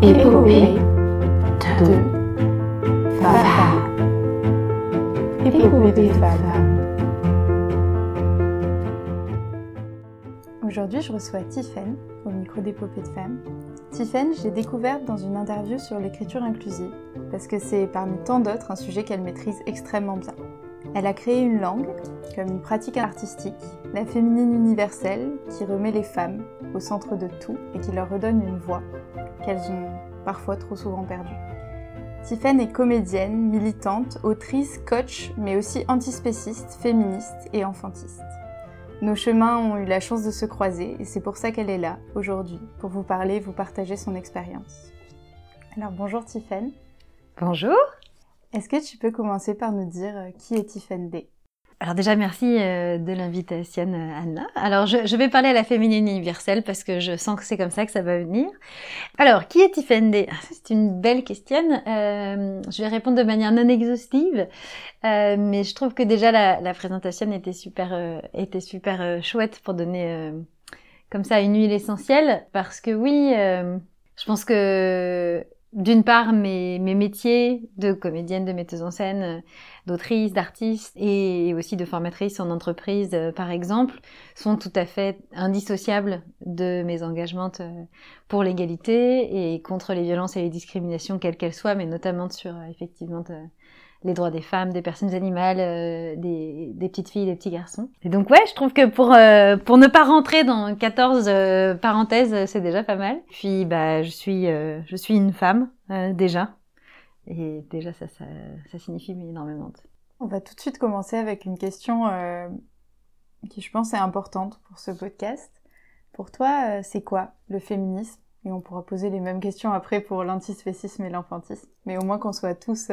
Épopée de femmes. Épopée de femmes. Aujourd'hui, je reçois Tiffaine au micro d'Épopée de femmes. Tiffaine, je l'ai découverte dans une interview sur l'écriture inclusive parce que c'est parmi tant d'autres un sujet qu'elle maîtrise extrêmement bien. Elle a créé une langue comme une pratique artistique, la féminine universelle, qui remet les femmes au centre de tout et qui leur redonne une voix qu'elles ont parfois trop souvent perdue. Tiffaine est comédienne, militante, autrice, coach, mais aussi antispéciste, féministe et enfantiste. Nos chemins ont eu la chance de se croiser et c'est pour ça qu'elle est là aujourd'hui, pour vous parler, vous partager son expérience. Alors bonjour Tiffaine. Bonjour. Est-ce que tu peux commencer par nous dire euh, qui est Tiffaine D? Alors déjà, merci euh, de l'invitation, euh, Anna. Alors, je, vais parler à la féminine universelle parce que je sens que c'est comme ça que ça va venir. Alors, qui est D ah, C'est une belle question. je vais répondre de manière non exhaustive, mais je trouve que déjà la, la présentation était super, était super chouette pour donner comme ça une huile essentielle parce que oui, je pense que d'une part mes, mes métiers de comédienne, de metteuse en scène, euh, d'autrice, d'artiste et aussi de formatrice en entreprise, euh, par exemple, sont tout à fait indissociables de mes engagements euh, pour l'égalité et contre les violences et les discriminations, quelles qu'elles soient, mais notamment sur effectivement les droits des femmes, des personnes animales, euh, des, des, petites filles, des petits garçons. Et donc ouais, je trouve que pour euh, pour ne pas rentrer dans 14 euh, parenthèses, c'est déjà pas mal. Puis bah je suis je suis une femme déjà et déjà ça, ça ça signifie énormément. On va tout de suite commencer avec une question qui je pense est importante pour ce podcast. Pour toi, c'est quoi le féminisme? Et on pourra poser les mêmes questions après pour l'antispécisme et l'enfantisme. Mais au moins qu'on soit tous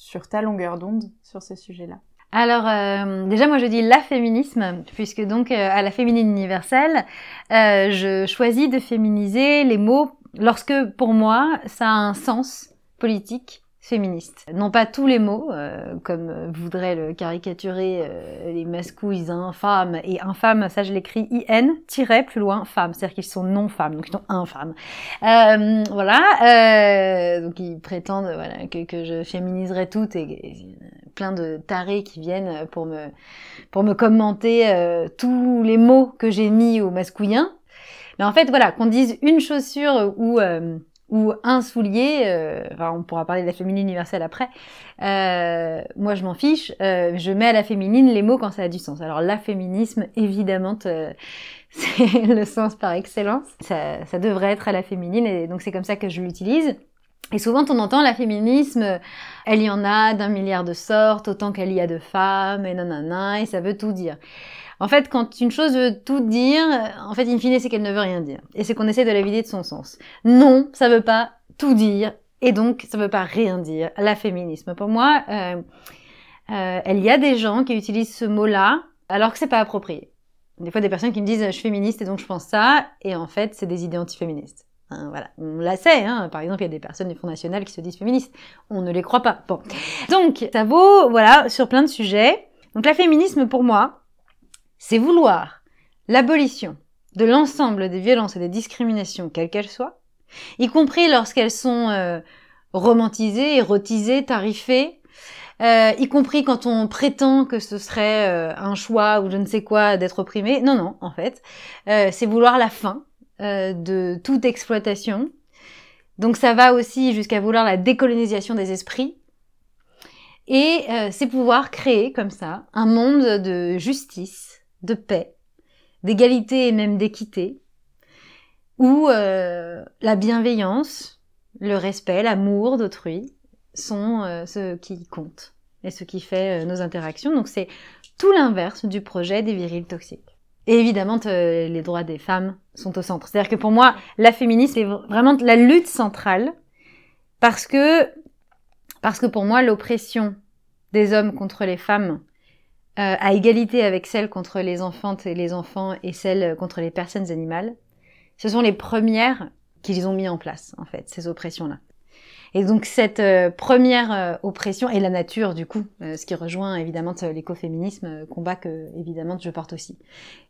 sur ta longueur d'onde sur ce sujet-là alors euh, déjà moi je dis la féminisme puisque donc euh, à la féminine universelle euh, je choisis de féminiser les mots lorsque pour moi ça a un sens politique féministe. Non pas tous les mots, euh, comme voudrait le caricaturer euh, les mascouilles infâmes et infâmes, ça je l'écris IN, tiret plus loin, femme, c'est-à-dire qu'ils sont non femmes, donc ils sont infâmes. Euh, voilà, euh, donc ils prétendent voilà, que, que je féminiserai toutes et, plein de tarés qui viennent pour me, pour me commenter euh, tous les mots que j'ai mis au masculin. Mais en fait, voilà, qu'on dise une chaussure ou ou un soulier, euh, enfin on pourra parler de la féminine universelle après, euh, moi je m'en fiche, euh, je mets à la féminine les mots quand ça a du sens. Alors la féminisme, évidemment, c'est le sens par excellence, ça, ça, devrait être à la féminine et donc c'est comme ça que je l'utilise. Et souvent on entend la féminisme, elle y en a d'un milliard de sortes, autant qu'elle y a de femmes, et nanana, et ça veut tout dire. En fait, quand une chose veut tout dire, en fait, in fine, c'est qu'elle ne veut rien dire. Et c'est qu'on essaie de la vider de son sens. Non, ça veut pas tout dire. Et donc, ça veut pas rien dire. La féminisme. Pour moi, euh, euh, il y a des gens qui utilisent ce mot-là alors que c'est pas approprié. Des fois, des personnes qui me disent je suis féministe et donc je pense ça, et en fait, c'est des idées antiféministes. Hein, voilà, on la sait. Hein. Par exemple, il y a des personnes du Front National qui se disent féministes. On ne les croit pas. Bon, donc ça vaut voilà sur plein de sujets. Donc, la féminisme pour moi, c'est vouloir l'abolition de l'ensemble des violences et des discriminations, quelles qu'elles soient, y compris lorsqu'elles sont euh, romantisées, érotisées, tarifées, euh, y compris quand on prétend que ce serait euh, un choix ou je ne sais quoi d'être opprimé. Non, non, en fait, c'est vouloir la fin de toute exploitation. Donc ça va aussi jusqu'à vouloir la décolonisation des esprits. Et c'est pouvoir créer comme ça un monde de justice, de paix, d'égalité et même d'équité, où euh, la bienveillance, le respect, l'amour d'autrui sont euh, ce qui compte et ce qui fait euh, nos interactions. Donc c'est tout l'inverse du projet des virils toxiques. Et évidemment, les droits des femmes sont au centre. C'est-à-dire que pour moi, la féminisme est vraiment la lutte centrale parce que, parce que pour moi, l'oppression des hommes contre les femmes euh, à égalité avec celle contre les enfantes et les enfants et celle contre les personnes animales, ce sont les premières qu'ils ont mis en place, en fait, ces oppressions-là. Et donc cette euh, première euh, oppression et la nature du coup, ce qui rejoint évidemment l'écoféminisme, combat que évidemment je porte aussi.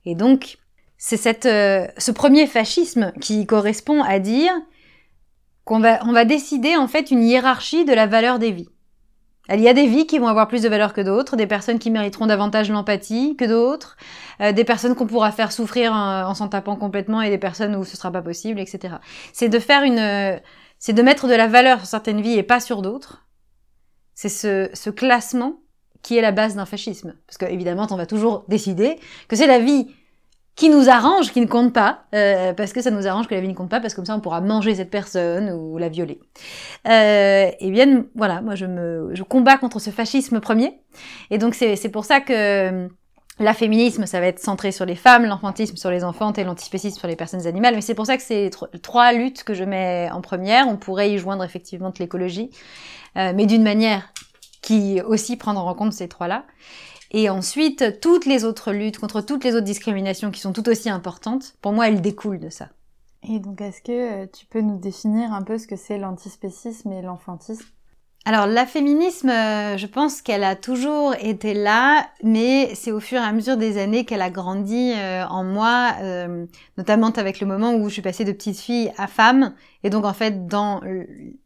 Et donc c'est cette ce premier fascisme qui correspond à dire qu'on va, on va décider en fait une hiérarchie de la valeur des vies. Il y a des vies qui vont avoir plus de valeur que d'autres, des personnes qui mériteront davantage l'empathie que d'autres, euh, des personnes qu'on pourra faire souffrir en, en s'en tapant complètement et des personnes où ce sera pas possible, etc. C'est de faire une, c'est de mettre de la valeur sur certaines vies et pas sur d'autres. C'est ce, ce classement qui est la base d'un fascisme. Parce que évidemment, on va toujours décider que c'est la vie qui nous arrange, qui ne compte pas, euh, parce que ça nous arrange que la vie ne compte pas, parce que comme ça on pourra manger cette personne ou la violer. Euh, et bien voilà, moi je me, je combats contre ce fascisme premier, et donc c'est pour ça que euh, la féminisme, ça va être centré sur les femmes, l'enfantisme sur les enfants et l'antispécisme sur les personnes animales. Mais c'est pour ça que c'est trois luttes que je mets en première. On pourrait y joindre effectivement l'écologie, euh, mais d'une manière qui aussi prendre en compte ces trois-là. Et ensuite, toutes les autres luttes contre toutes les autres discriminations qui sont tout aussi importantes, pour moi, elles découlent de ça. Et donc, est-ce que euh, tu peux nous définir un peu ce que c'est l'antispécisme et l'enfantisme? Alors, la féminisme, euh, je pense qu'elle a toujours été là, mais c'est au fur et à mesure des années qu'elle a grandi euh, en moi, notamment avec le moment où je suis passée de petite fille à femme, et donc en fait dans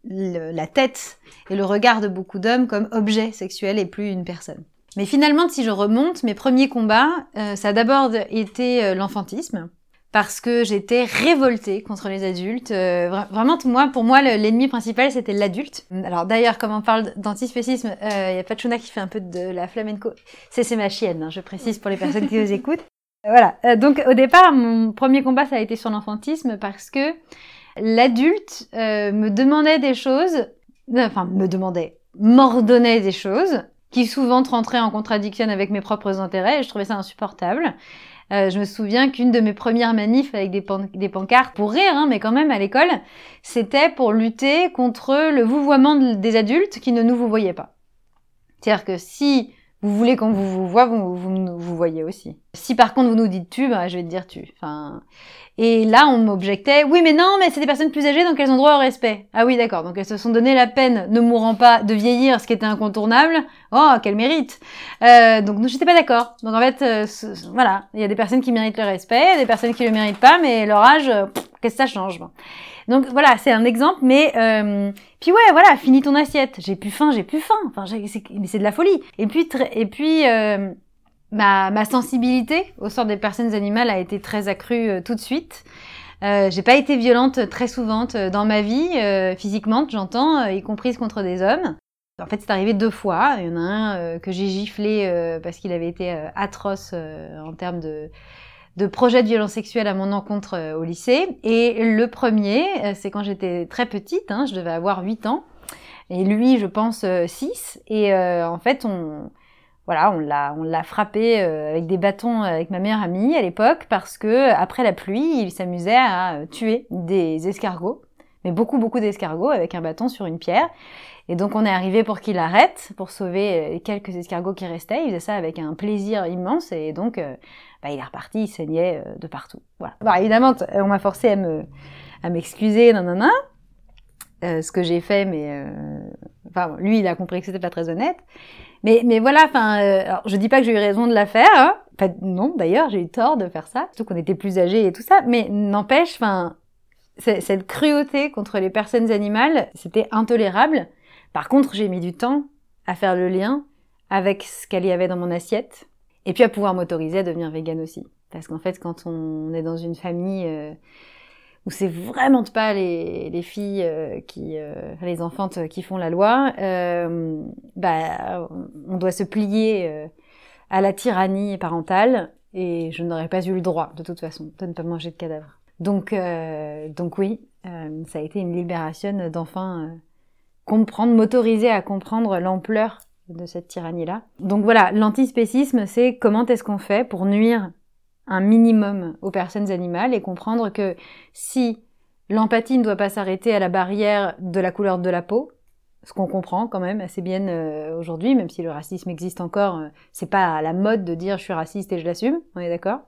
la tête et le regard de beaucoup d'hommes comme objet sexuel et plus une personne. Mais finalement, si je remonte, mes premiers combats, euh, ça a d'abord été euh, l'enfantisme, parce que j'étais révoltée contre les adultes. Euh, vraiment, moi, pour moi, l'ennemi principal, c'était l'adulte. Alors d'ailleurs, comme on parle d'antispécisme, il y a Pachuna qui fait un peu de la flamenco. C'est ma chienne, hein, je précise pour les personnes qui nous écoutent. Voilà. donc au départ, mon premier combat, ça a été sur l'enfantisme, parce que l'adulte me demandait des choses, enfin me demandait, m'ordonnait des choses qui souvent rentrait en contradiction avec mes propres intérêts et je trouvais ça insupportable. Euh, je me souviens qu'une de mes premières manifs avec des, des pancartes, pour rire, hein, mais quand même à l'école, c'était pour lutter contre le vouvoiement des adultes qui ne nous vous voyaient pas. C'est-à-dire que si vous voulez qu'on vous, vous voit, vous, voyez aussi. Si par contre vous nous dites tu, bah, je vais te dire tu. Et là, on m'objectait, oui, mais non, mais c'est des personnes plus âgées, donc elles ont droit au respect. Ah oui, d'accord. Donc elles se sont donné la peine, ne mourant pas, de vieillir, ce qui était incontournable. Oh, quel mérite. Euh, donc je n'étais pas d'accord. Donc en fait, euh, voilà, il y a des personnes qui méritent le respect, des personnes qui le méritent pas, mais leur âge, qu'est-ce que ça change Donc voilà, c'est un exemple, mais euh, puis ouais, voilà, finis ton assiette. J'ai plus faim, j'ai plus faim. Enfin, mais c'est de la folie. Et puis et puis euh, ma, sensibilité au sort des personnes animales a été très accrue euh, tout de suite. J'ai pas été violente très souvent dans ma vie, physiquement, j'entends, y compris contre des hommes. En fait, c'est arrivé deux fois. Il y en a un que j'ai giflé parce qu'il avait été atroce en termes de, de projet de violence sexuelle à mon encontre au lycée. Et le premier, c'est quand j'étais très petite, hein, je devais avoir 8 ans. Et lui, je pense, 6. Et en fait, on, voilà, on l'a, on l'a frappé euh, avec des bâtons avec ma meilleure amie à l'époque parce que après la pluie, il s'amusait à euh, tuer des escargots, mais beaucoup beaucoup d'escargots avec un bâton sur une pierre. Et donc on est arrivé pour qu'il arrête, pour sauver euh, quelques escargots qui restaient. Il faisait ça avec un plaisir immense et donc bah, il est reparti, il saignait de partout. Voilà. Bon, évidemment, on m'a forcé à me à m'excuser, non non. ce que j'ai fait, mais enfin lui, il a compris que c'était pas très honnête. Mais, mais voilà, enfin, euh, je dis pas que j'ai eu raison de la faire. Hein. Enfin, non, d'ailleurs, j'ai eu tort de faire ça, surtout qu'on était plus âgés et tout ça. Mais n'empêche, enfin, cette cruauté contre les personnes animales, c'était intolérable. Par contre, j'ai mis du temps à faire le lien avec ce qu'elle y avait dans mon assiette, et puis à pouvoir m'autoriser à devenir végane aussi. Parce qu'en fait, quand on est dans une famille euh, où c'est vraiment pas les, les filles euh, qui, euh, les enfantes qui font la loi, euh, bah, on doit se plier euh, à la tyrannie parentale et je n'aurais pas eu le droit, de toute façon, de ne pas manger de cadavres. Donc, donc oui, ça a été une libération d'enfin comprendre, m'autoriser à comprendre l'ampleur de cette tyrannie-là. Donc voilà, l'antispécisme, c'est comment est-ce qu'on fait pour nuire un minimum aux personnes animales et comprendre que si l'empathie ne doit pas s'arrêter à la barrière de la couleur de la peau, ce qu'on comprend quand même assez bien euh, aujourd'hui, même si le racisme existe encore, euh, c'est pas à la mode de dire je suis raciste et je l'assume, on est d'accord?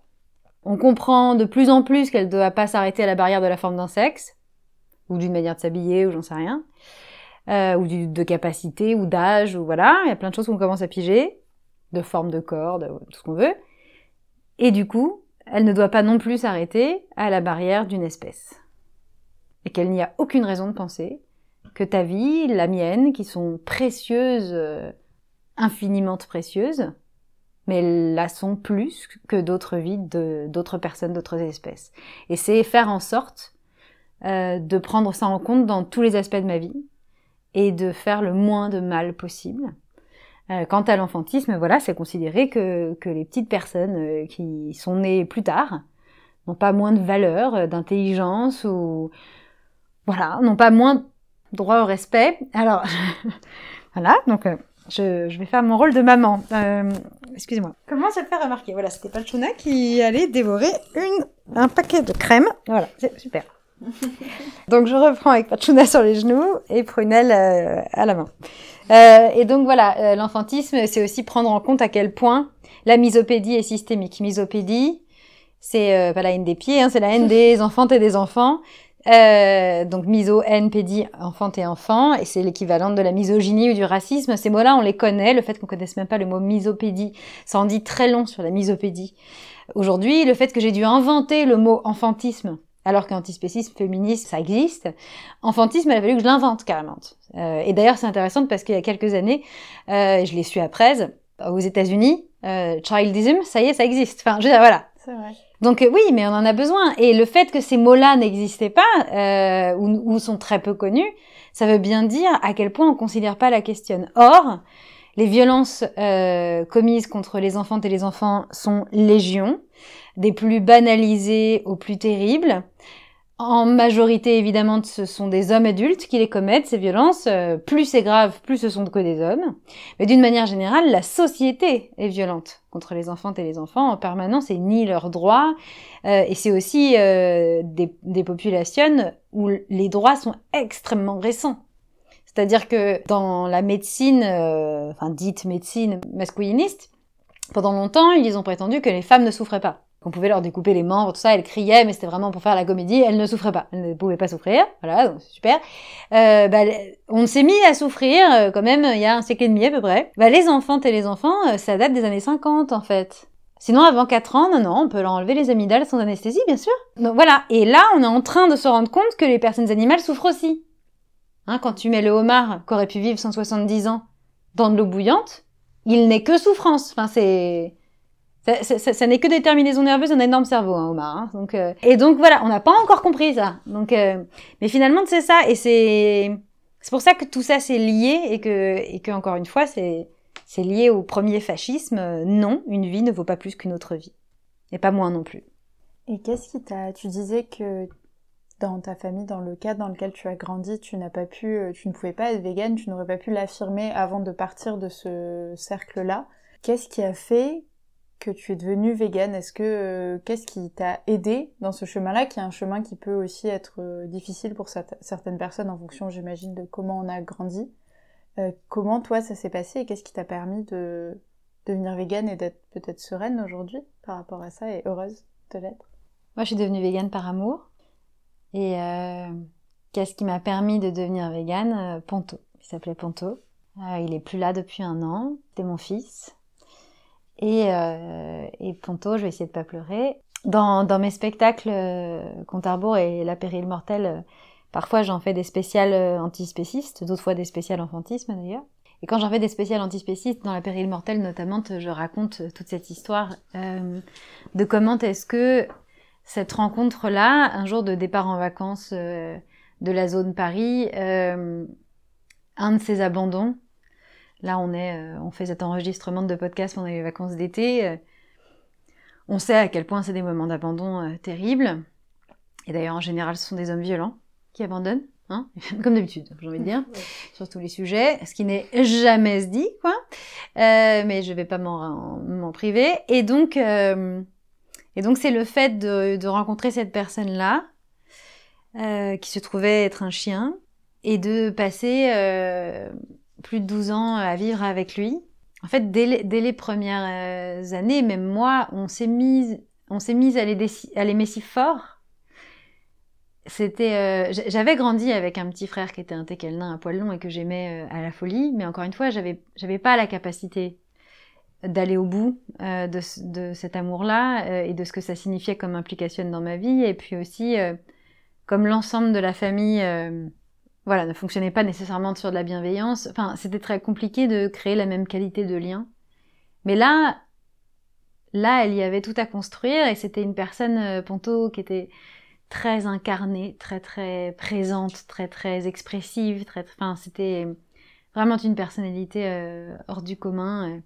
On comprend de plus en plus qu'elle ne doit pas s'arrêter à la barrière de la forme d'un sexe, ou d'une manière de s'habiller, ou j'en sais rien, euh, ou de capacité, ou d'âge, ou voilà, il y a plein de choses qu'on commence à piger, de forme de corps, de tout ce qu'on veut. Et du coup, elle ne doit pas non plus s'arrêter à la barrière d'une espèce. et qu'il n'y a aucune raison de penser que ta vie, la mienne, qui sont précieuses, euh, infiniment précieuses, mais elles la sont plus que d'autres vies d'autres personnes, d'autres espèces. Et c'est faire en sorte euh, de prendre ça en compte dans tous les aspects de ma vie et de faire le moins de mal possible. Euh, quant à l'enfantisme, voilà, c'est considéré que, que les petites personnes euh, qui sont nées plus tard n'ont pas moins de valeur, euh, d'intelligence ou voilà, n'ont pas moins droit au respect. Alors voilà, donc je, je, vais faire mon rôle de maman. Euh, Excusez-moi. Comment se faire remarquer? Voilà, c'était Palchuna qui allait dévorer un paquet de crème. Voilà, c'est super. donc je reprends avec Pachuna sur les genoux et Prunelle euh, à la main. Euh, et donc voilà, euh, l'enfantisme, c'est aussi prendre en compte à quel point la misopédie est systémique. Misopédie, c'est euh, pas la haine des pieds, hein, c'est la haine des enfantes et des enfants. Euh, donc miso, haine, pédie, enfante et enfant, et c'est l'équivalent de la misogynie ou du racisme. Ces mots-là, on les connaît. Le fait qu'on connaisse même pas le mot misopédie, ça en dit très long sur la misopédie. Aujourd'hui, le fait que j'ai dû inventer le mot enfantisme, alors qu'antispécisme féministe, ça existe, enfantisme, il a fallu que je l'invente carrément. Euh, et d'ailleurs, c'est intéressant parce qu'il y a quelques années, euh, je l'ai su après, aux États-Unis, euh, childism, ça y est, ça existe. Enfin, je veux dire, voilà. C'est vrai. Donc euh, oui, mais on en a besoin. Et le fait que ces mots-là n'existaient pas euh, ou, ou, sont très peu connus, ça veut bien dire à quel point on considère pas la question. Or, les violences euh, commises contre les enfants et les enfants sont légion, des plus banalisées aux plus terribles. En majorité, évidemment, ce sont des hommes adultes qui les commettent, ces violences. Euh, plus c'est grave, plus ce sont que des hommes. Mais d'une manière générale, la société est violente contre les enfants et les enfants en permanence et nie leurs droits. Euh, et c'est aussi des, des, populations où les droits sont extrêmement récents. C'est-à-dire que dans la médecine, euh, enfin dite médecine masculiniste, pendant longtemps, ils ont prétendu que les femmes ne souffraient pas qu'on pouvait leur découper les membres, tout ça, elles criaient, mais c'était vraiment pour faire la comédie, elles ne souffraient pas, elles ne pouvaient pas souffrir, voilà, donc c'est super. Euh, bah, on s'est mis à souffrir euh, quand même il y a un siècle et demi à peu près. Bah, les enfants et les enfants, euh, ça date des années 50 en fait. Sinon, avant 4 ans, non, non, on peut leur enlever les amygdales sans anesthésie, bien sûr. Donc voilà, et là, on est en train de se rendre compte que les personnes animales souffrent aussi. Hein, quand tu mets le homard, qui aurait pu vivre 170 ans, dans de l'eau bouillante, il n'est que souffrance. Enfin, c'est... Ça, ça, n'est que des terminaisons nerveuses, un énorme cerveau, hein, Omar. Hein. Donc, euh... et donc voilà, on n'a pas encore compris ça. Donc, euh... mais finalement, c'est ça, et c'est c'est pour ça que tout ça c'est lié et que et que encore une fois, c'est c'est lié au premier fascisme. Non, une vie ne vaut pas plus qu'une autre vie, et pas moins non plus. Et qu'est-ce qui t'a Tu disais que dans ta famille, dans le cadre dans lequel tu as grandi, tu n'as pas pu, tu ne pouvais pas être végane, tu n'aurais pas pu l'affirmer avant de partir de ce cercle-là. Qu'est-ce qui a fait que tu es devenue végane? Est-ce que euh, qu'est-ce qui t'a aidé dans ce chemin-là, qui est un chemin qui peut aussi être euh, difficile pour certaines personnes en fonction, j'imagine, de comment on a grandi? Euh, comment toi ça s'est passé et qu'est-ce qui t'a permis de devenir végane et d'être peut-être sereine aujourd'hui par rapport à ça et heureuse de l'être? Moi, je suis devenue végane par amour. Et euh, qu'est-ce qui m'a permis de devenir végane? Ponto. Il s'appelait Ponto. il est plus là depuis un an. C'était mon fils. Et, euh, Ponto, je vais essayer de pas pleurer. Dans, mes spectacles, euh, Compte et La péril mortelle, euh, parfois j'en fais des spéciales euh, antispécistes, d'autres fois des spéciales enfantisme d'ailleurs. Et quand j'en fais des spéciales antispécistes, dans La péril mortelle notamment, je raconte toute cette histoire euh, de comment est-ce que cette rencontre-là, un jour de départ en vacances euh, de la zone Paris, un de ces abandons, Là, on est, euh, on fait cet enregistrement de podcast pendant les vacances d'été. Euh, on sait à quel point c'est des moments d'abandon euh, terribles. Et d'ailleurs, en général, ce sont des hommes violents qui abandonnent, hein comme d'habitude, j'ai envie de dire, sur tous les sujets, ce qui n'est jamais se dit, quoi. mais je vais pas m'en priver. Et donc, et donc, c'est le fait de, rencontrer cette personne-là, qui se trouvait être un chien, et de passer plus de 12 ans à vivre avec lui. En fait, dès les, dès les premières euh, années, même moi, on s'est mis, on à l'aimer si fort. C'était, euh, j'avais grandi avec un petit frère qui était un teckel nain à poil long et que j'aimais euh, à la folie, mais encore une fois, j'avais, j'avais pas la capacité d'aller au bout euh, de, cet amour-là et de ce que ça signifiait comme implication dans ma vie, et puis aussi comme l'ensemble de la famille, euh, voilà, ne fonctionnait pas nécessairement sur de la bienveillance. C'était très compliqué de créer la même qualité de lien. Mais là, là, elle y avait tout à construire et c'était une personne, euh, Ponto, qui était très incarnée, très très présente, très très expressive, très, enfin, c'était vraiment une personnalité euh, hors du commun.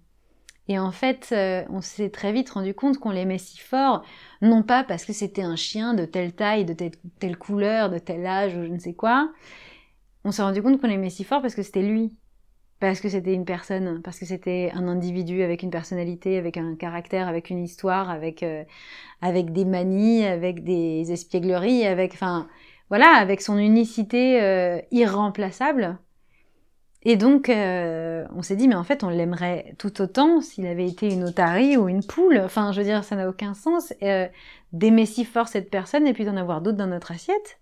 Et en fait, euh, on s'est très vite rendu compte qu'on l'aimait si fort, non pas parce que c'était un chien de telle taille, de telle, telle couleur, de tel âge ou je ne sais quoi. On s'est rendu compte qu'on l'aimait si fort parce que c'était lui. Parce que c'était une personne, parce que c'était un individu avec une personnalité, avec un caractère, avec une histoire, avec, euh, avec des manies, avec des espiègleries, avec, enfin, voilà, avec son unicité euh, irremplaçable. Et donc, euh, on s'est dit, mais en fait, on l'aimerait tout autant s'il avait été une otarie ou une poule. Enfin, je veux dire, ça n'a aucun sens euh, d'aimer si fort cette personne et puis d'en avoir d'autres dans notre assiette.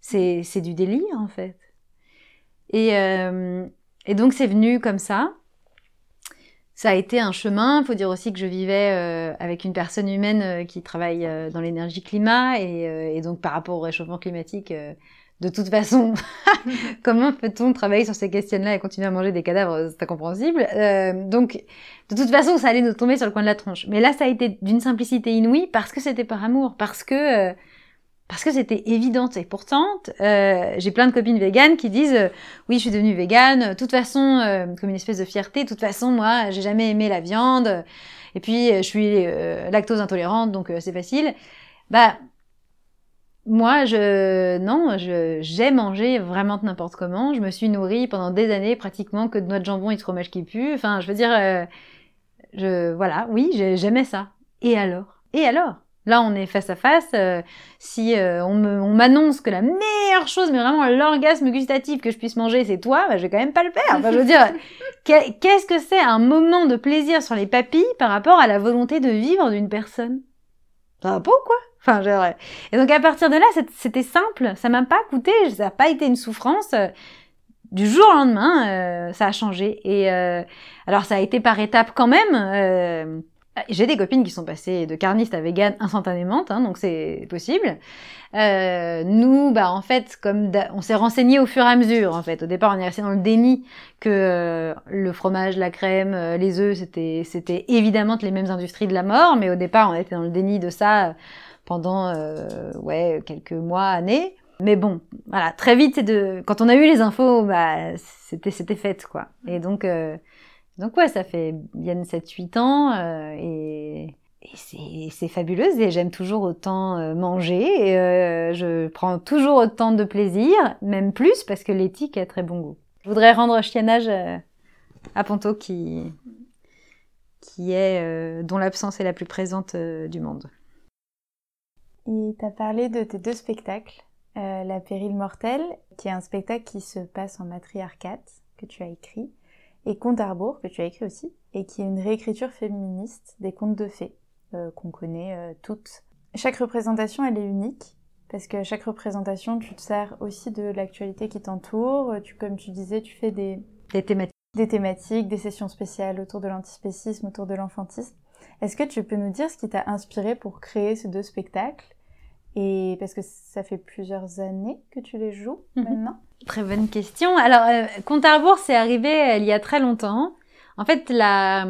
C'est, c'est du délire, en fait. Et, euh, et donc, c'est venu comme ça. Ça a été un chemin. Il faut dire aussi que je vivais euh, avec une personne humaine qui travaille dans l'énergie climat et, donc par rapport au réchauffement climatique, de toute façon, comment peut-on travailler sur ces questions-là et continuer à manger des cadavres C'est incompréhensible. Euh, donc, de toute façon, ça allait nous tomber sur le coin de la tronche. Mais là, ça a été d'une simplicité inouïe parce que c'était par amour, parce que euh, parce que c'était évident. Et pourtant, euh, j'ai plein de copines véganes qui disent euh, oui, je suis devenue végane. De toute façon, euh, comme une espèce de fierté. De toute façon, moi, j'ai jamais aimé la viande. Et puis, euh, je suis lactose intolérante, donc c'est facile. Bah moi, je non, je j'ai mangé vraiment de n'importe comment. Je me suis nourrie pendant des années pratiquement que de noix de jambon et de fromage qui pue. Enfin, je veux dire, euh, je voilà, oui, j'ai- j'aimais ça. Et alors? Et alors? Là, on est face à face. euh, si euh, on me- on m'annonce que la meilleure chose, mais vraiment l'orgasme gustatif que je puisse manger, c'est toi, bah, je vais quand même pas le faire. Enfin, je veux dire, que- qu'est-ce que c'est un moment de plaisir sur les papilles par rapport à la volonté de vivre d'une personne? Ça va pas ou quoi Enfin, genre, et donc à partir de là, c'était simple. Ça m'a pas coûté, ça n'a pas été une souffrance. euh, Du jour au lendemain, euh, ça a changé. Et euh, alors ça a été par étapes quand même. euh, j'ai des copines qui sont passées de carniste à vegan instantanément, hein, donc c'est possible. Euh, nous, bah en fait, comme on s'est renseigné au fur et à mesure, en fait. Au départ, on est resté dans le déni que euh, le fromage, la crème, euh, les œufs, c'était c'était évidemment les mêmes industries de la mort, mais au départ, on était dans le déni de ça pendant euh, ouais quelques mois, années. Mais bon, voilà, très vite, c'est de quand on a eu les infos, bah c'était c'était fait quoi. Et donc euh, donc ouais, ça fait bien 7-8 ans euh, et et c'est c'est fabuleux et j'aime toujours autant euh, manger et euh, je prends toujours autant de plaisir, même plus parce que l'éthique a très bon goût. Je voudrais rendre chiennage euh, à Ponto qui qui est euh, dont l'absence est la plus présente du monde. Et tu as parlé de tes deux spectacles, euh, La Pérille Mortelle, qui est un spectacle qui se passe en matriarcat, que tu as écrit, et Conte Arbour, que tu as écrit aussi, et qui est une réécriture féministe des contes de fées, euh, qu'on connaît euh, toutes. Chaque représentation, elle est unique, parce que chaque représentation, tu te sers aussi de l'actualité qui t'entoure. Tu, comme tu disais, tu fais des, Des thématiques. des thématiques, des sessions spéciales autour de l'antispécisme, autour de l'enfantisme. Est-ce que tu peux nous dire ce qui t'a inspiré pour créer ces deux spectacles? Et parce que ça fait plusieurs années que tu les joues Mhm. maintenant. Très bonne question. Alors, euh, Compte à rebours, c'est arrivé euh, il y a très longtemps. En fait, la,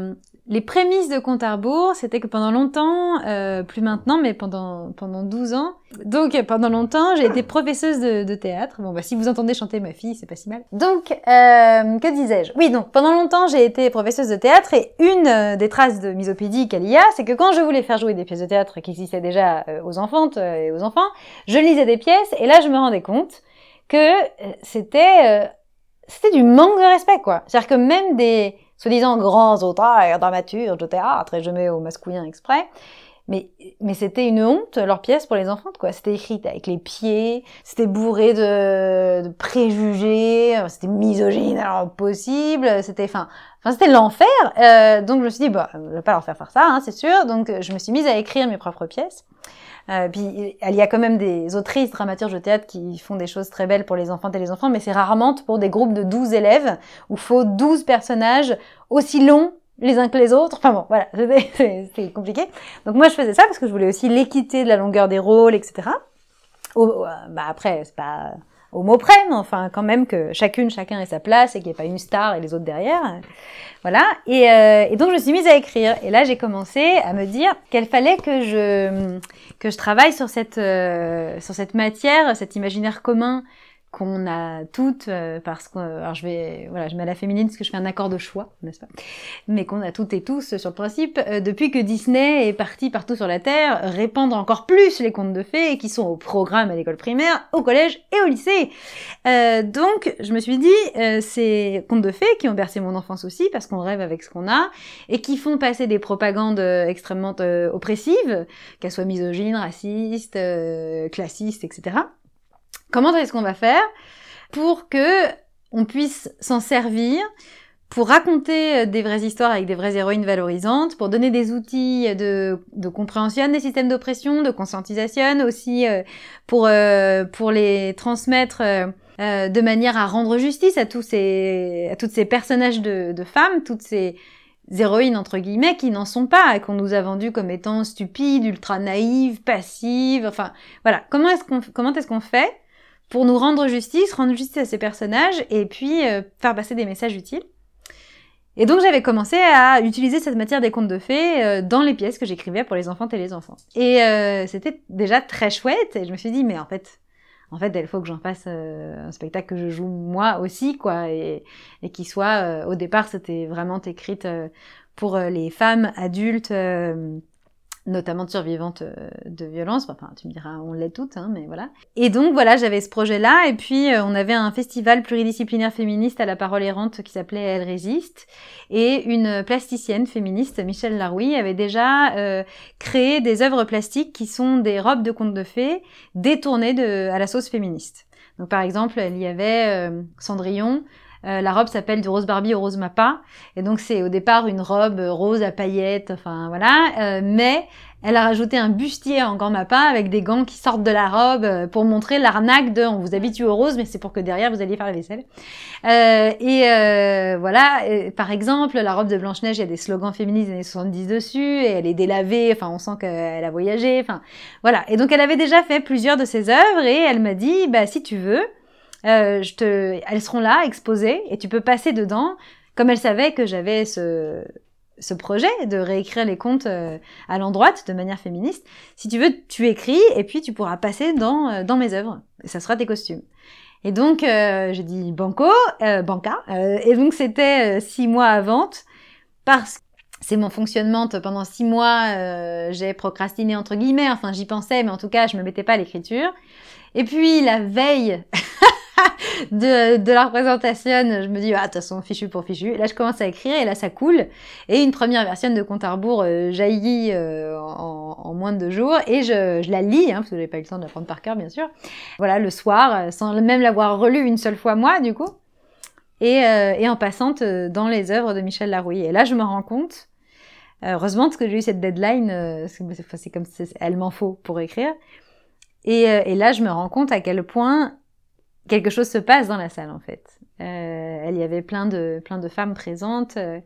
les prémices de Compte à c'était que pendant longtemps, euh, plus maintenant, mais pendant, pendant 12 ans, donc pendant longtemps, j'ai été professeuse de, de théâtre. Bon, bah si vous entendez chanter ma fille, c'est pas si mal. Donc, euh, que disais-je? Oui, donc pendant longtemps, j'ai été professeuse de théâtre et une euh, des traces de misopédie qu'elle y a, c'est que quand je voulais faire jouer des pièces de théâtre qui existaient déjà euh, aux enfantes et aux enfants, je lisais des pièces et là, je me rendais compte que c'était c'était du manque de respect quoi. C'est-à-dire que même des soi-disant grands auteurs, dramaturges de théâtre, et je mets au masculin exprès, mais mais c'était une honte leur pièce pour les enfants quoi? C'était écrit avec les pieds, c'était bourré de, de préjugés, c'était misogyne alors possible, c'était enfin c'était l'enfer. Euh, donc je me suis dit bah je vais pas leur faire faire ça hein, c'est sûr. Donc je me suis mise à écrire mes propres pièces. Euh, puis il y a quand même des autrices, dramaturges de théâtre qui font des choses très belles pour les enfants et les enfants, mais c'est rarement pour des groupes de 12 élèves où faut 12 personnages aussi longs les uns que les autres. Enfin bon, voilà, c'est compliqué. Donc moi je faisais ça parce que je voulais aussi l'équité de la longueur des rôles, etc. Au- bah après, c'est pas au mot près, mais enfin quand même que chacune, chacun ait sa place et qu'il n'y ait pas une star et les autres derrière. Voilà. Et, euh, et donc je me suis mise à écrire. Et là j'ai commencé à me dire qu'il fallait que je que je travaille sur cette euh, sur cette matière, cet imaginaire commun qu'on a toutes euh, parce que alors je vais voilà je mets à la féminine parce que je fais un accord de choix n'est-ce pas? Mais qu'on a toutes et tous sur le principe euh, depuis que Disney est parti partout sur la terre répandre encore plus les contes de fées qui sont au programme à l'école primaire au collège et au lycée. Euh, donc je me suis dit ces contes de fées qui ont bercé mon enfance aussi parce qu'on rêve avec ce qu'on a et qui font passer des propagandes extrêmement oppressives qu'elles soient misogynes racistes classistes etc Comment est-ce qu'on va faire pour que on puisse s'en servir pour raconter euh, des vraies histoires avec des vraies héroïnes valorisantes, pour donner des outils de, de compréhension des systèmes d'oppression, de conscientisation, aussi euh, pour, euh, pour les transmettre de manière à rendre justice à tous ces, à toutes ces personnages de, de femmes, toutes ces héroïnes entre guillemets qui n'en sont pas et qu'on nous a vendues comme étant stupides, ultra naïves, passives. Enfin, voilà. Comment est-ce qu'on comment est-ce qu'on fait pour nous rendre justice, rendre justice à ces personnages et puis euh, faire passer des messages utiles. Et donc j'avais commencé à utiliser cette matière des contes de fées euh, dans les pièces que j'écrivais pour les enfants et les enfants. Et euh, c'était déjà très chouette et je me suis dit mais en fait en fait il faut que j'en fasse euh, un spectacle que je joue moi aussi quoi et, et qui soit euh, au départ c'était vraiment écrite euh, pour les femmes adultes notamment de survivantes euh, de violences. Enfin, tu me diras, on l'est toutes, hein, mais voilà. Et donc, voilà, j'avais ce projet-là. Et puis, euh, on avait un festival pluridisciplinaire féministe à la parole errante qui s'appelait Elle résiste. Et une plasticienne féministe, Michelle Laroui, avait déjà euh, créé des œuvres plastiques qui sont des robes de contes de fées détournées de, à la sauce féministe. Donc, par exemple, il y avait Cendrillon, euh, la robe s'appelle du rose Barbie au rose Mappa. Et donc, c'est au départ une robe rose à paillettes, enfin voilà. Euh, mais elle a rajouté un bustier en gant Mappa avec des gants qui sortent de la robe euh, pour montrer l'arnaque de on vous habitue au rose, mais c'est pour que derrière vous alliez faire la vaisselle. Euh, et euh, voilà, par exemple, la robe de Blanche-Neige, il y a des slogans féministes des années 70 dessus, et elle est délavée, enfin on sent qu'elle a voyagé, enfin voilà. Et donc elle avait déjà fait plusieurs de ses œuvres, et elle m'a dit, bah si tu veux, euh, je te, elles seront là, exposées, et tu peux passer dedans, comme elle savait que j'avais ce, ce projet de réécrire les contes euh, à l'endroit de manière féministe. Si tu veux, tu écris, et puis tu pourras passer dans, euh, dans mes œuvres. Et ça sera tes costumes. Et donc, euh, j'ai dit banco, euh, banca, euh, et donc c'était euh, six mois à vente, parce que c'est mon fonctionnement. Pendant six mois, j'ai procrastiné entre guillemets. Enfin, j'y pensais, mais en tout cas, je me mettais pas à l'écriture. Et puis la veille de, la représentation, je me dis ah de toute façon fichu pour fichu. Là, je commence à écrire et là, ça coule. Et une première version de Compte à rebours euh, jaillit euh, en, en moins de deux jours et je, la lis hein, parce que j'avais pas eu le temps de la prendre par cœur, bien sûr. Voilà, le soir, euh, sans même l'avoir relue une seule fois moi, du coup. Et, en passant euh, dans les œuvres de Michel Larouille. Et là, je me rends compte heureusement parce que j'ai eu cette deadline, euh, c'est c'est comme c'est- elle m'en faut pour écrire. Et là, je me rends compte à quel point quelque chose se passe dans la salle en fait. Euh, il y avait plein de plein de femmes présentes euh,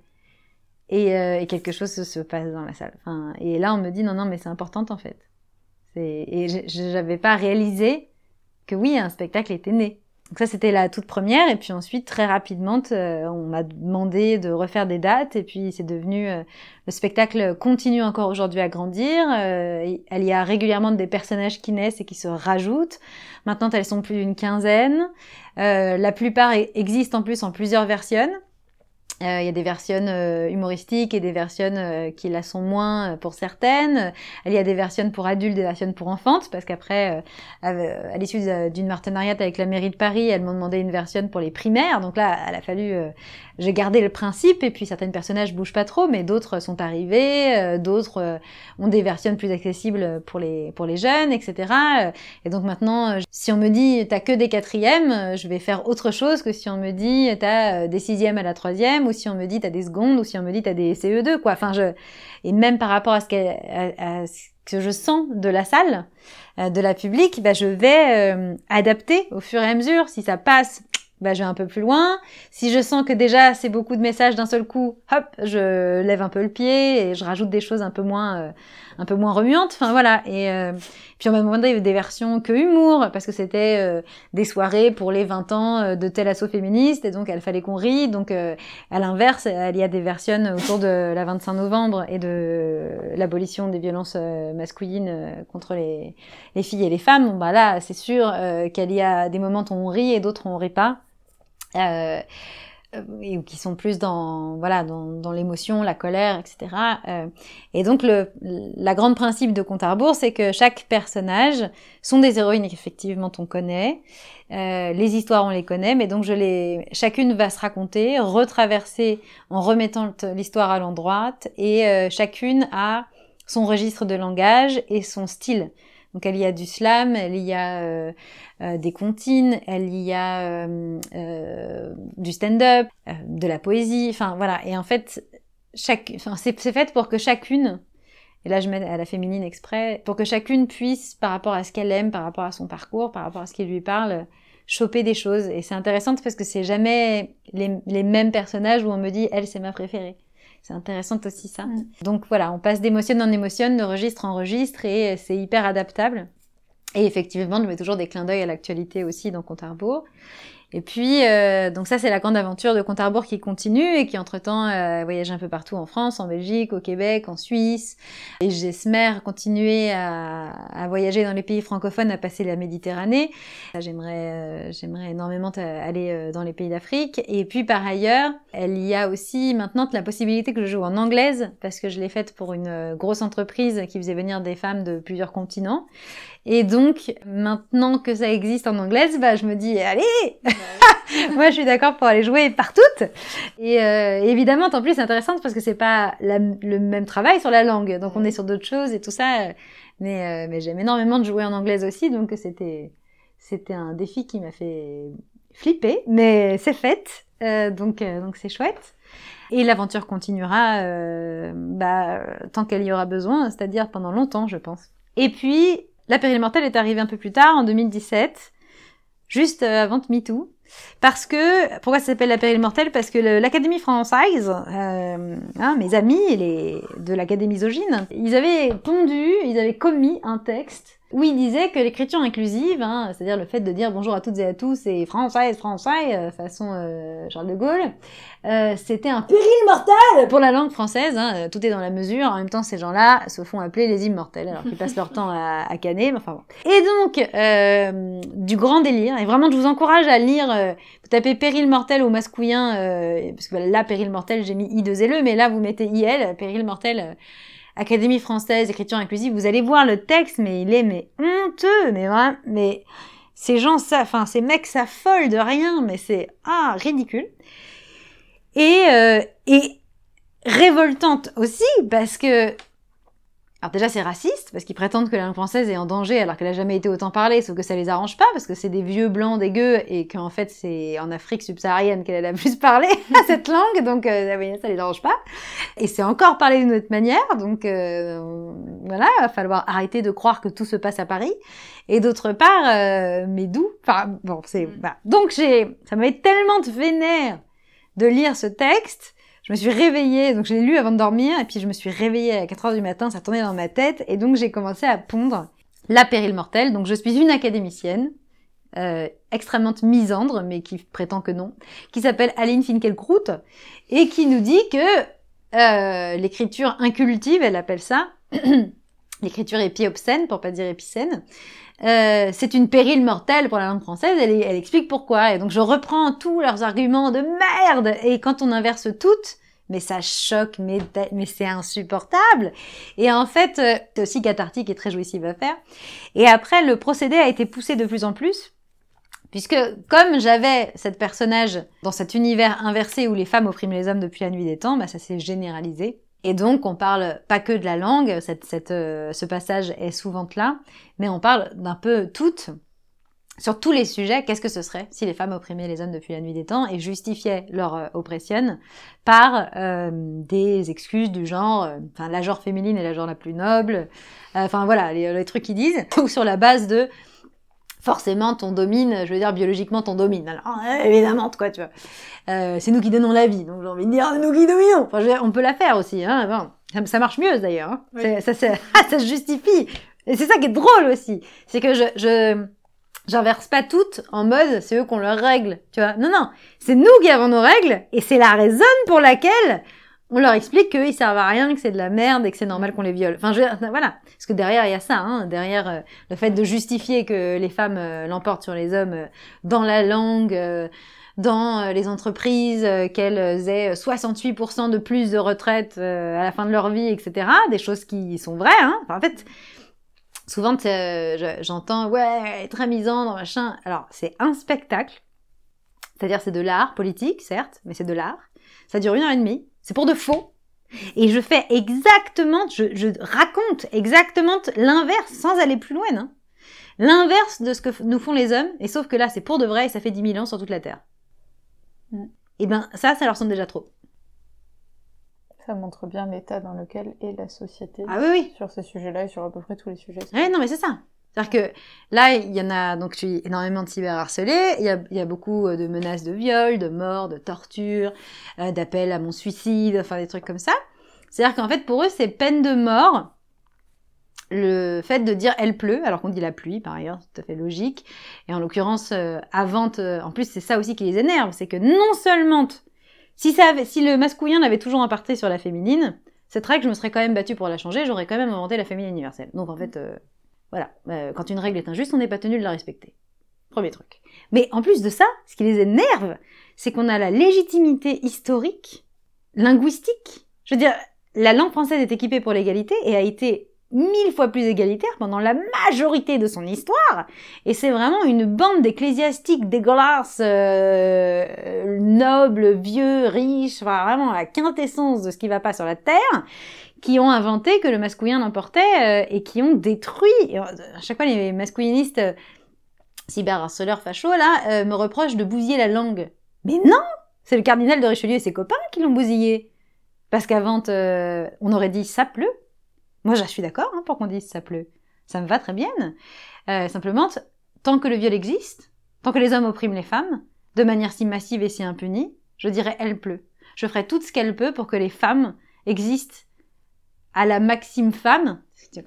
et, euh, et quelque chose se, se passe dans la salle. Enfin, et là, on me dit non non mais c'est important en fait. Et j'avais pas réalisé que oui, un spectacle était né. Donc ça, c'était la toute première. Et puis ensuite, très rapidement, euh, on m'a demandé de refaire des dates. Et puis, c'est devenu... euh, le spectacle continue encore aujourd'hui à grandir. Euh, il y a régulièrement des personnages qui naissent et qui se rajoutent. Maintenant, elles sont plus d'une quinzaine. Euh, la plupart e- existent en plus en plusieurs versions. Euh, Il y a des versions euh, humoristiques et des versions euh, qui la sont moins pour certaines. Il y a des versions pour adultes, des versions pour enfantes, parce qu'après, à, l'issue d'une partenariat avec la mairie de Paris, elles m'ont demandé une version pour les primaires. Donc là, il a fallu, j'ai gardé le principe, et puis certains personnages bougent pas trop, mais d'autres sont arrivés, d'autres ont des versions plus accessibles pour les pour les jeunes, etc. Et donc maintenant, si on me dit t'as que des quatrièmes, je vais faire autre chose que si on me dit t'as des sixièmes à la troisième, ou si on me dit t'as des secondes, ou si on me dit t'as des CE2, quoi. Enfin, je et même par rapport à ce, qu'elle- à- ce que je sens de la salle, euh, de la public, bah, je vais euh, adapter au fur et à mesure. Si ça passe, bah, je vais un peu plus loin. Si je sens que déjà c'est beaucoup de messages d'un seul coup, hop, je lève un peu le pied et je rajoute des choses un peu moins, euh, un peu moins remuantes. Enfin voilà. Et puis on m'a demandé des versions que humour parce que c'était euh, des soirées pour les 20 ans de tel assaut féministe et donc il fallait qu'on rie. Donc à l'inverse, il y a des versions autour de la 25 novembre et de l'abolition des violences masculines contre les, les filles et les femmes. Bon bah là, c'est sûr qu'il y a des moments où on rit et d'autres où on rit pas. Euh, et qui sont plus dans voilà dans, dans l'émotion, la colère, etc. Euh, et donc le la grande principe de compte à rebours, c'est que chaque personnage sont des héroïnes qu'effectivement on connaît, euh, les histoires on les connaît, mais donc je les chacune va se raconter, retraverser en remettant l'histoire à l'endroit, et euh, chacune a son registre de langage et son style. Donc elle y a du slam, elle y a euh, euh, des comptines, elle y a euh, du stand-up, de la poésie, enfin voilà. Et en fait, chaque, enfin c'est fait pour que chacune, et là je mets à la féminine exprès, pour que chacune puisse, par rapport à ce qu'elle aime, par rapport à son parcours, par rapport à ce qui lui parle, choper des choses. Et c'est intéressant parce que c'est jamais les mêmes personnages où on me dit elle c'est ma préférée. C'est intéressant aussi ça. Mm. Donc voilà, on passe d'émotion en émotion, de registre en registre et c'est hyper adaptable. Et effectivement, je mets toujours des clins d'œil à l'actualité aussi dans Compte et puis, euh, donc ça, c'est la grande aventure de Compte qui continue et qui, entre-temps, euh, voyage un peu partout en France, en Belgique, au Québec, en Suisse. Et j'espère continuer à, à, voyager dans les pays francophones, à passer la Méditerranée. J'aimerais, euh, j'aimerais énormément aller euh, dans les pays d'Afrique. Et puis, par ailleurs, il y a aussi maintenant la possibilité que je joue en anglaise, parce que je l'ai faite pour une grosse entreprise qui faisait venir des femmes de plusieurs continents. Et donc, maintenant que ça existe en anglaise, bah, je me dis, allez Moi, je suis d'accord pour aller jouer partout. Et euh, évidemment, en plus, c'est intéressant parce que c'est pas le même travail sur la langue. Donc, on est sur d'autres choses et tout ça. Mais, euh, mais j'aime énormément de jouer en anglaise aussi. Donc, c'était, c'était un défi qui m'a fait flipper. Mais c'est fait. Euh, donc, euh, donc c'est chouette. Et l'aventure continuera euh, bah, tant qu'elle y aura besoin, c'est-à-dire pendant longtemps, je pense. Et puis, la péril mortelle est arrivée un peu plus tard, en 2017, juste euh, avant MeToo. Parce que, pourquoi ça s'appelle la péril mortelle Parce que l'Académie française, euh, hein, mes amis les, de l'Académie misogyne, ils avaient pondu, ils avaient commis un texte où il disait que l'écriture inclusive, hein, c'est-à-dire le fait de dire bonjour à toutes et à tous et française, français, euh, façon euh, Charles de Gaulle, euh, c'était un péril mortel pour la langue française. Hein, tout est dans la mesure. En même temps, ces gens-là se font appeler les immortels, alors qu'ils passent leur temps à, à canner. Enfin bon. Et donc, euh, du grand délire. Et vraiment, je vous encourage à lire. Euh, vous tapez péril mortel au masculin, parce que là, péril mortel, j'ai mis i 2 le, mais là, vous mettez il, péril mortel Académie française, écriture inclusive, vous allez voir le texte, mais il est mais honteux, mais vraiment, mais ces gens, ça, enfin ces mecs s'affolent de rien, mais c'est ah ridicule. Et euh, et révoltante aussi parce que alors déjà c'est raciste parce qu'ils prétendent que la langue française est en danger alors qu'elle a jamais été autant parlée, sauf que ça les arrange pas parce que c'est des vieux blancs dégueux et qu'en fait c'est en Afrique subsaharienne qu'elle a la plus parlé à cette langue, donc euh, ça les arrange pas. Et c'est encore parlé d'une autre manière, donc euh, voilà, il va falloir arrêter de croire que tout se passe à Paris. Et d'autre part, euh, mais d'où? Enfin bon, c'est bah. donc j'ai, ça m'avait tellement de vénère de lire ce texte je me suis réveillée, donc je l'ai lu avant de dormir, et puis je me suis réveillée à 4 heures du matin, ça tournait dans ma tête, et donc j'ai commencé à pondre la péril mortelle. Donc je suis une académicienne, euh, extrêmement misandre, mais qui prétend que non, qui s'appelle Aline Finkielkraut, et qui nous dit que euh, l'écriture incultive, elle appelle ça, l'écriture épi-obscène, pour pas dire épicène, euh, c'est une péril mortelle pour la langue française, elle, elle, explique pourquoi. Et donc je reprends tous leurs arguments de merde, et quand on inverse toutes, mais ça choque, mais, mais c'est insupportable. Et en fait, euh, c'est aussi cathartique et très jouissif à faire. Et après, le procédé a été poussé de plus en plus, puisque comme j'avais cette personnage dans cet univers inversé où les femmes oppriment les hommes depuis la nuit des temps, bah, ça s'est généralisé. Et donc, on parle pas que de la langue, cette, euh, ce passage est souvent là, mais on parle d'un peu toutes, sur tous les sujets, qu'est-ce que ce serait si les femmes opprimaient les hommes depuis la nuit des temps et justifiaient leur euh, oppression par euh, des excuses du genre, enfin la genre féminine est la genre la plus noble, enfin voilà, les, les trucs qu'ils disent, ou sur la base de forcément ton domine, je veux dire biologiquement ton domine. Alors évidemment, quoi, tu vois. Euh, c'est nous qui donnons la vie, donc j'ai envie de dire nous qui dominons. Enfin, je veux dire, on peut la faire aussi, hein. Bon, ça, ça marche mieux d'ailleurs. Hein. Oui. Ça, ça, ça se justifie. Et c'est ça qui est drôle aussi, c'est que je, je j'inverse pas toutes en mode c'est eux qui ont leurs règles, tu vois. Non, non, c'est nous qui avons nos règles et c'est la raison pour laquelle on leur explique qu'ils servent à rien, que c'est de la merde et que c'est normal qu'on les viole. Enfin, je, voilà. Parce que derrière, il y a ça, hein. Derrière euh, le fait de justifier que les femmes euh, l'emportent sur les hommes euh, dans la langue, dans les entreprises, qu'elles aient 68% de plus de retraite à la fin de leur vie, etc. Des choses qui sont vraies, hein. En fait, souvent, je- j'entends, ouais, misant dans machin. Alors, c'est un spectacle. C'est-à-dire, c'est de l'art politique, certes, mais c'est de l'art. Ça dure une heure et demie. C'est pour de faux. Et je fais exactement, je, je raconte exactement l'inverse sans aller plus loin. Hein. L'inverse de ce que nous font les hommes, et sauf que là, c'est pour de vrai et ça fait 10 000 ans sur toute la Terre. Mm. Et ben, ça, ça leur semble déjà trop. Ça montre bien l'état dans lequel est la société Ah oui, oui. sur ces sujets-là et sur à peu près tous les sujets. Ouais, non, mais c'est ça. C'est-à-dire que là, il y en a, donc je suis énormément de cyberharcelés, il y a, il y a beaucoup euh, de menaces de viol, de mort, de torture, euh, d'appels à mon suicide, enfin des trucs comme ça. C'est-à-dire qu'en fait, pour eux, c'est peine de mort. Le fait de dire elle pleut, alors qu'on dit la pluie, par ailleurs, c'est tout à fait logique. Et en l'occurrence, euh, avant, en plus, c'est ça aussi qui les énerve, c'est que non seulement, si, ça si le masculin avait toujours un sur la féminine, cette règle, je me serais quand même battue pour la changer, j'aurais quand même inventé la féminine universelle. Donc en fait, euh, voilà, Euh, quand une règle est injuste, on n'est pas tenu de la respecter. Premier truc. Mais en plus de ça, ce qui les énerve, c'est qu'on a la légitimité historique, linguistique. Je veux dire, la langue française est équipée pour l'égalité et a été mille fois plus égalitaire pendant la majorité de son histoire. Et c'est vraiment une bande d'ecclésiastiques dégueulasses, euh, nobles, vieux, riches, vraiment la quintessence de ce qui va pas sur la terre, qui ont inventé que le masculin l'emportait euh, et qui ont détruit. euh, à chaque fois, les masculinistes euh, cyberharceleurs fachos là euh, me reprochent de bousiller la langue. Mais non, c'est le cardinal de Richelieu et ses copains qui l'ont bousillé. Parce qu'avant, euh, on aurait dit ça pleut. Moi, je suis d'accord hein, pour qu'on dise ça pleut. Ça me va très bien. Simplement, tant que le viol existe, tant que les hommes oppriment les femmes, de manière si massive et si impunie, je dirais elle pleut. Je ferai tout ce qu'elle peut pour que les femmes existent à la maxime femme.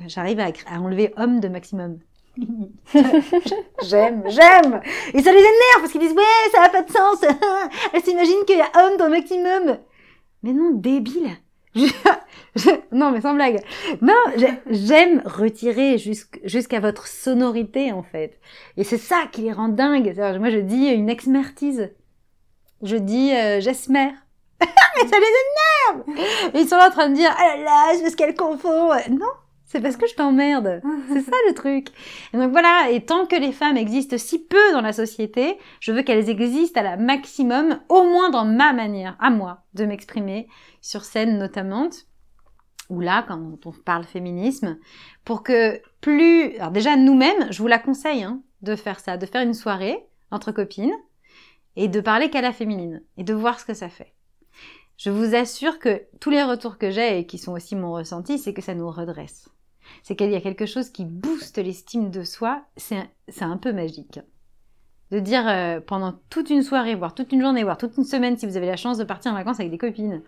J'arrive à, enlever homme de maximum. j'aime, j'aime. Et ça les énerve parce qu'ils disent ouais, ça n'a pas de sens. Elle s'imagine qu'il y a homme dans maximum. Mais non, débile. Non, mais sans blague. Non, j'ai- j'aime retirer jusqu'- jusqu'à votre sonorité en fait. Et c'est ça qui les rend dingues. Moi, je dis une expertise. Je dis euh, j'esmère. mais ça les énerve. Ils sont là en train de dire ah là là, c'est parce qu'elle confond. Non, c'est parce que je t'emmerde. C'est ça le truc. Et donc voilà, et tant que les femmes existent si peu dans la société, je veux qu'elles existent à la maximum, au moins dans ma manière, à moi, de m'exprimer, sur scène notamment, ou là, quand on parle féminisme, pour que plus... Alors déjà, nous-mêmes, je vous la conseille hein, de faire ça, de faire une soirée entre copines, et de parler qu'à la féminine, et de voir ce que ça fait. Je vous assure que tous les retours que j'ai, et qui sont aussi mon ressenti, c'est que ça nous redresse c'est qu'il y a quelque chose qui booste l'estime de soi, c'est un, un peu magique. De dire euh, pendant toute une soirée, voire toute une journée, voire toute une semaine, si vous avez la chance de partir en vacances avec des copines,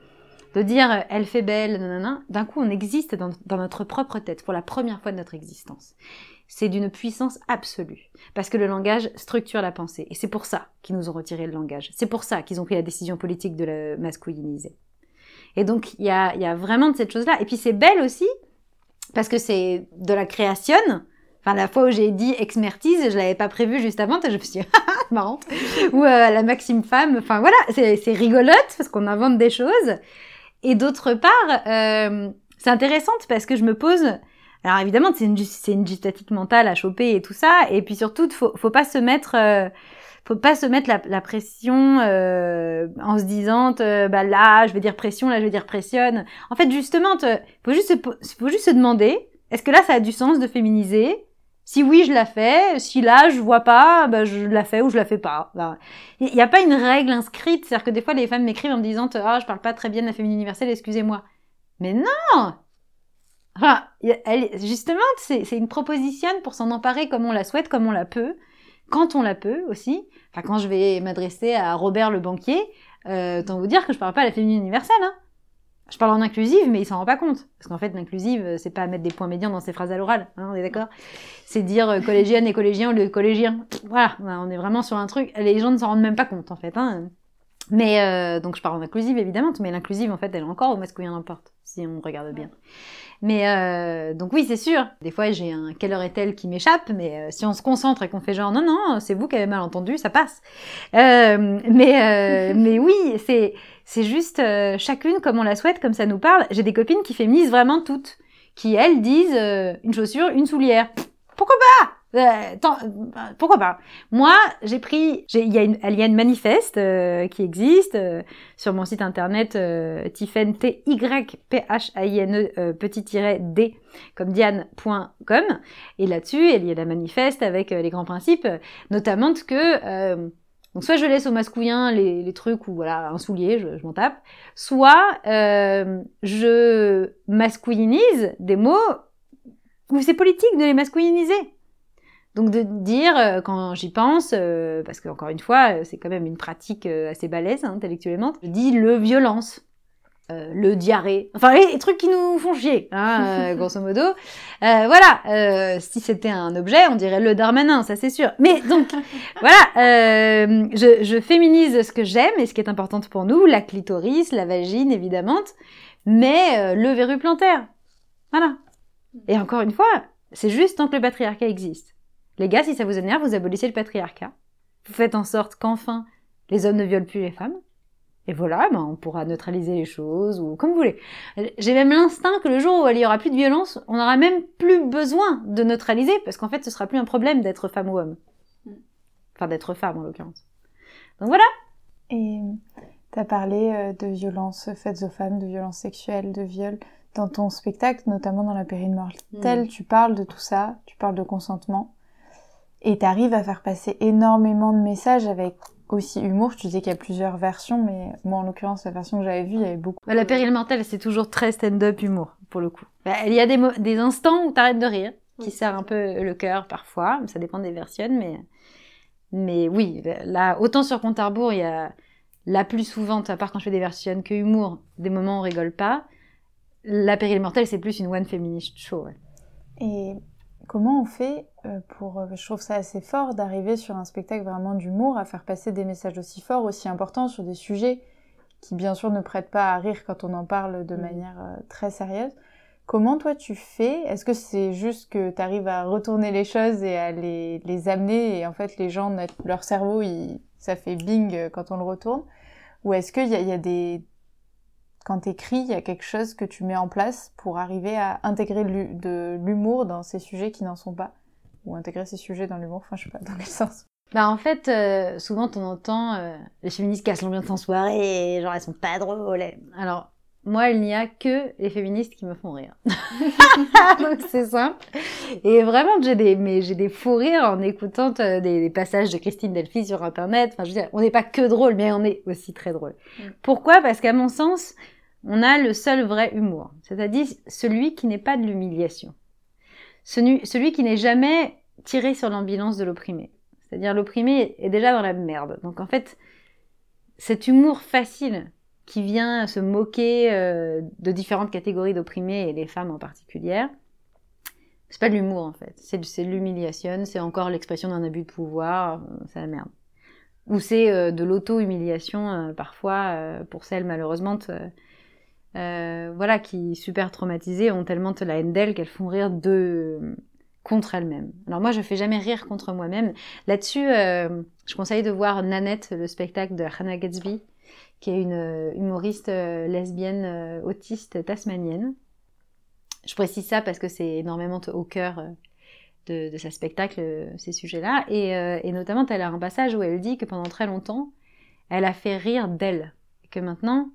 de dire euh, elle fait belle, nanana, d'un coup on existe dans, dans notre propre tête pour la première fois de notre existence. C'est d'une puissance absolue. Parce que le langage structure la pensée. Et c'est pour ça qu'ils nous ont retiré le langage. C'est pour ça qu'ils ont pris la décision politique de le masculiniser. Et donc, il y a, vraiment de cette chose-là. Et puis, c'est belle aussi, parce que c'est de la création. Enfin, la fois où j'ai dit expertise, je l'avais pas prévu juste avant, je me suis dit, ah, c'est marrant. Ou euh, la maxime femme. Enfin, voilà, c'est rigolote, parce qu'on invente des choses. Et d'autre part, euh, c'est intéressante parce que je me pose... Alors évidemment, c'est une, une mentale à choper et tout ça. Et puis surtout, faut, faut pas se mettre... euh, faut pas se mettre la, la pression euh, en se disant bah là je vais dire pression là je vais dire pressionne. En fait justement te- faut juste se, faut juste se demander est-ce que là ça a du sens de féminiser? Si oui je la fais. Si là je vois pas bah je la fais ou je la fais pas. Il n'y a pas une règle inscrite. C'est à dire que des fois les femmes m'écrivent en me disant ah je parle pas très bien de la féminine universelle excusez-moi. Mais non Enfin, y a- elle, justement, c'est une proposition pour s'en emparer comme on la souhaite, comme on la peut, quand on la peut aussi. Enfin, quand je vais m'adresser à Robert le banquier, euh, autant vous dire que je parle pas à la féminine universelle. Hein. Je parle en inclusive, mais il s'en rend pas compte. Parce qu'en fait, l'inclusive, euh, c'est pas mettre des points médians dans ses phrases à l'oral, hein, on est d'accord? C'est dire euh, collégienne et collégien au lieu de collégien. Voilà, on est vraiment sur un truc. Les gens ne s'en rendent même pas compte, en fait. Hein. Mais euh, donc je parle en inclusive, évidemment, mais l'inclusive, en fait, elle est encore au masculin n'importe, si on regarde bien. Mais euh, donc oui, c'est sûr. Des fois, j'ai un quelle heure est-elle qui m'échappe, mais euh, si on se concentre et qu'on fait genre non non, c'est vous qui avez mal entendu, ça passe. Euh, mais euh, mais oui, c'est c'est juste euh, chacune comme on la souhaite, comme ça nous parle. J'ai des copines qui féminisent vraiment toutes, qui elles disent euh, une chaussure, une soulière. Pourquoi pas? Euh, tant- euh, pourquoi pas Moi, j'ai pris, il y a une, y manifeste euh, qui existe euh, sur mon site internet euh, Tiffen T Y P H I N E euh, petit tiret D comme Diane.com et là-dessus il y a la manifeste avec les grands principes, notamment que donc soit je laisse au masculin les, les trucs ou voilà un soulier, je, je m'en tape, soit je masculinise des mots où c'est politique de les masculiniser. Donc de dire, euh, quand j'y pense, euh, parce qu'encore une fois, euh, c'est quand même une pratique euh, assez balèze hein, intellectuellement, je dis le violence, euh, le diarrhée, enfin les, les trucs qui nous font chier, hein, euh, grosso modo. Euh, voilà, euh, si c'était un objet, on dirait le Darmanin, ça c'est sûr. Mais donc, voilà, euh, je, je féminise ce que j'aime et ce qui est important pour nous, la clitoris, la vagine évidemment, mais euh, le verru plantaire. Voilà. Et encore une fois, c'est juste tant que le patriarcat existe. Les gars, si ça vous énerve, vous abolissez le patriarcat. Vous faites en sorte qu'enfin, les hommes ne violent plus les femmes. Et voilà, ben, on pourra neutraliser les choses, ou comme vous voulez. J'ai même l'instinct que le jour où il y aura plus de violence, on n'aura même plus besoin de neutraliser, parce qu'en fait, ce sera plus un problème d'être femme ou homme. Enfin, d'être femme, en l'occurrence. Donc voilà. Et tu as parlé euh, de violences faites aux femmes, de violences sexuelles, de viols. Dans ton spectacle, notamment dans la périne mortelle, tu parles de tout ça, tu parles de consentement. Et tu arrives à faire passer énormément de messages avec aussi humour. Tu disais qu'il y a plusieurs versions, mais moi, en l'occurrence, la version que j'avais vue, il y avait beaucoup. Bah, la pérille mortelle, c'est toujours très stand-up humour, pour le coup. Bah, il y a des, des instants où t'arrêtes de rire, qui serrent un peu le cœur parfois, ça dépend des versions, mais, mais oui, là, autant sur Compte à rebours, il y a la plus souvent, à part quand je fais des versions que humour, des moments où on rigole pas. La pérille mortelle, c'est plus une one feminist show. ouais. Et comment on fait euh, pour, euh, je trouve ça assez fort d'arriver sur un spectacle vraiment d'humour, à faire passer des messages aussi forts, aussi importants sur des sujets qui bien sûr ne prêtent pas à rire quand on en parle de Mm. manière euh, très sérieuse. Comment toi tu fais? Est-ce que c'est juste que tu arrives à retourner les choses et à les, les amener et en fait les gens, leur cerveau, il, ça fait bing quand on le retourne? Ou est-ce qu'il y a des... Quand t'écris, il y a quelque chose que tu mets en place pour arriver à intégrer de l'humour dans ces sujets qui n'en sont pas? Ou intégrer ces sujets dans l'humour, enfin je sais pas dans quel sens? Bah en fait, euh, souvent on entend euh, les féministes cassent l'ambiance en soirée, genre elles sont pas drôles. Alors moi, il n'y a que les féministes qui me font rire. Donc c'est simple. Et vraiment, j'ai des, mais j'ai des fous rires en écoutant euh, des, des passages de Christine Delphi sur internet. Enfin, je veux dire, on n'est pas que drôle, mais on est aussi très drôle. Mm. Pourquoi? Parce qu'à mon sens, on a le seul vrai humour, c'est-à-dire celui qui n'est pas de l'humiliation, celui, celui qui n'est jamais tiré sur l'ambulance de l'opprimé. C'est-à-dire l'opprimé est déjà dans la merde. Donc en fait, cet humour facile qui vient se moquer euh, de différentes catégories d'opprimés et les femmes en particulier, c'est pas de l'humour en fait. C'est de l'humiliation, c'est encore l'expression d'un abus de pouvoir, euh, c'est la merde. Ou c'est euh, de l'auto-humiliation parfois pour celles malheureusement voilà qui super traumatisées ont tellement de la haine d'elles qu'elles font rire de contre elles-mêmes. Alors moi, je fais jamais rire contre moi-même. Là-dessus, je conseille de voir Nanette, le spectacle de Hannah Gatsby, qui est une euh, humoriste euh, lesbienne euh, autiste tasmanienne. Je précise ça parce que c'est énormément au cœur de, de sa spectacle, ces sujets-là. Et, et notamment, elle a un passage où elle dit que pendant très longtemps, elle a fait rire d'elle. Et que maintenant,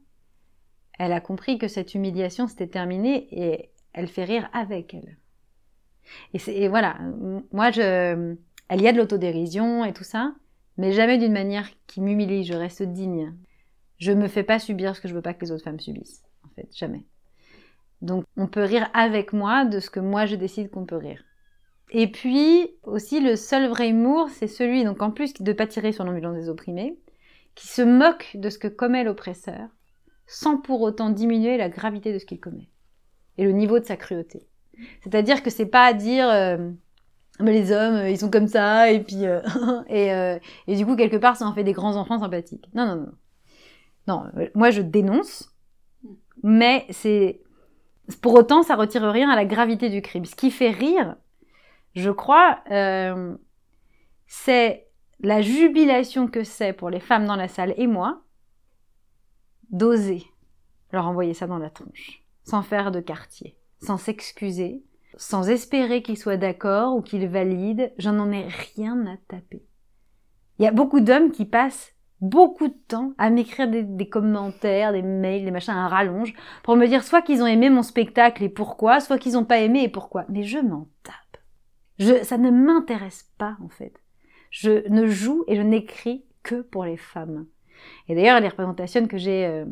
elle a compris que cette humiliation, c'était terminé et elle fait rire avec elle. Et, voilà, moi, je, elle y a de l'autodérision et tout ça, mais jamais d'une manière qui m'humilie. Je reste digne. Je me fais pas subir ce que je veux pas que les autres femmes subissent. En fait, jamais. Donc, on peut rire avec moi de ce que moi je décide qu'on peut rire. Et puis aussi le seul vrai humour, c'est celui, donc en plus de pas tirer sur l'ambulance des opprimés, qui se moque de ce que commet l'oppresseur, sans pour autant diminuer la gravité de ce qu'il commet et le niveau de sa cruauté. C'est-à-dire que c'est pas à dire euh, mais les hommes euh, ils sont comme ça et puis euh, et, euh, et du coup quelque part ça en fait des grands enfants sympathiques. Non non non. Non, euh, moi je dénonce, mais c'est pour autant ça retire rien à la gravité du crime. Ce qui fait rire, je crois, euh, c'est la jubilation que c'est pour les femmes dans la salle et moi d'oser leur envoyer ça dans la tronche, sans faire de quartier, sans s'excuser, sans espérer qu'ils soient d'accord ou qu'ils valident. J'en en ai rien à taper. Il y a beaucoup d'hommes qui passent beaucoup de temps à m'écrire des, des commentaires, des mails, des machins, un rallonge, pour me dire soit qu'ils ont aimé mon spectacle et pourquoi, soit qu'ils n'ont pas aimé et pourquoi. Mais je m'en tape. Je, ça ne m'intéresse pas, en fait. Je ne joue et je n'écris que pour les femmes. Et d'ailleurs, les représentations que j'ai euh,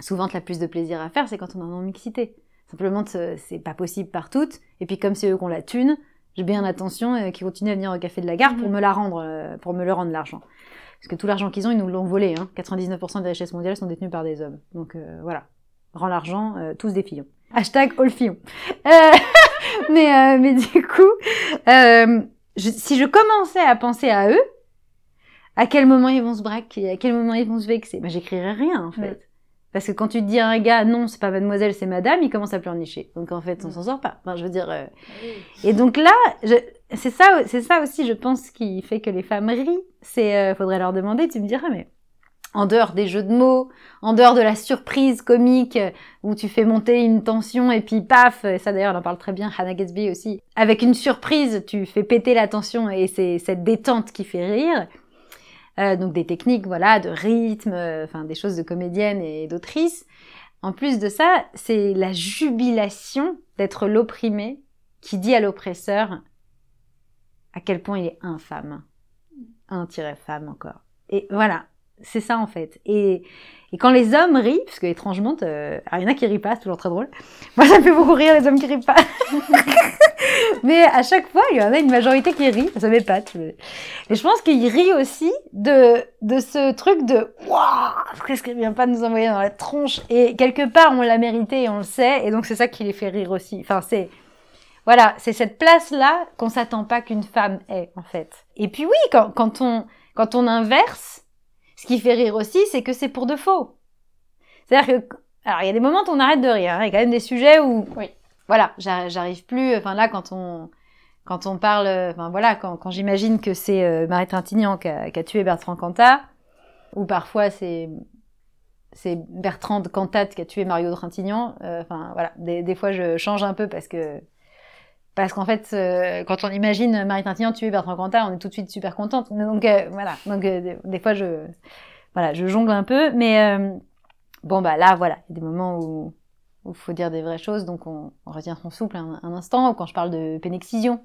souvent la plus de plaisir à faire, c'est quand on est en mixité. Simplement, c'est pas possible par toutes. Et puis, comme c'est eux qu'on la thune, j'ai bien l'intention euh, qu'ils continuent à venir au café de la gare pour Mhm. me la rendre, euh, pour me le rendre l'argent. Parce que tout l'argent qu'ils ont, ils nous l'ont volé. Hein. 99% des richesses mondiales sont détenues par des hommes. Donc euh, voilà, rends l'argent, euh, tous des fillons. Hashtag all fillon. Euh, mais, euh, mais du coup, euh, je- si je commençais à penser à eux, à quel moment ils vont se braquer, à quel moment ils vont se vexer, ben, j'écrirais rien en fait. Ouais. Parce que quand tu te dis à un gars, non, c'est pas mademoiselle, c'est madame, il commence à pleurnicher. Donc en fait, on s'en sort pas. Enfin, je veux dire. euh, Et donc là, je... c'est ça, c'est ça aussi, je pense, qui fait que les femmes rient. C'est, euh, faudrait leur demander. Tu me diras, mais en dehors des jeux de mots, en dehors de la surprise comique euh, où tu fais monter une tension et puis paf, et ça d'ailleurs on en parle très bien, Hannah Gatsby aussi, avec une surprise tu fais péter la tension et c'est cette détente qui fait rire. Euh, donc des techniques voilà de rythme, euh, enfin des choses de comédienne et d'autrice. En plus de ça, c'est la jubilation d'être l'opprimé qui dit à l'oppresseur à quel point il est infâme. Un-femme encore. Et voilà, c'est ça en fait. Et, et quand les hommes rient, parce que étrangement, il y en a qui rient pas, c'est toujours très drôle. Moi, ça fait beaucoup rire les hommes qui rient pas. Mais à chaque fois, il y en a une majorité qui rit, ça m'épate. Mais et je pense qu'ils rient aussi de, de ce truc de Waouh, qu'est-ce qu'elle vient pas nous envoyer dans la tronche Et quelque part, on l'a mérité et on le sait, et donc c'est ça qui les fait rire aussi. Enfin, c'est. Voilà, c'est cette place-là qu'on s'attend pas qu'une femme ait, en fait. Et puis oui, quand, quand, on, quand on inverse, ce qui fait rire aussi, c'est que c'est pour de faux. C'est-à-dire que, alors il y a des moments où on arrête de rire. hein. Il y a quand même des sujets où, Oui. voilà, j'arri- j'arrive plus. Enfin là, quand on, quand on parle, enfin voilà, quand, quand j'imagine que c'est euh, Marie Trintignant qui a, qui a tué Bertrand Cantat, ou parfois c'est c'est Bertrand de Cantat qui a tué Mario Trintignant. euh, Enfin voilà, des, des fois je change un peu parce que parce qu'en fait, euh, quand on imagine Marie Trintignant tuer Bertrand Cantat, on est tout de suite super contente. Donc euh, voilà, donc euh, des, fois je voilà, je jongle un peu, mais bon bah là voilà, il y a des moments où il faut dire des vraies choses, donc on, on retient son souffle un, un instant. Ou quand je parle de pénexcision,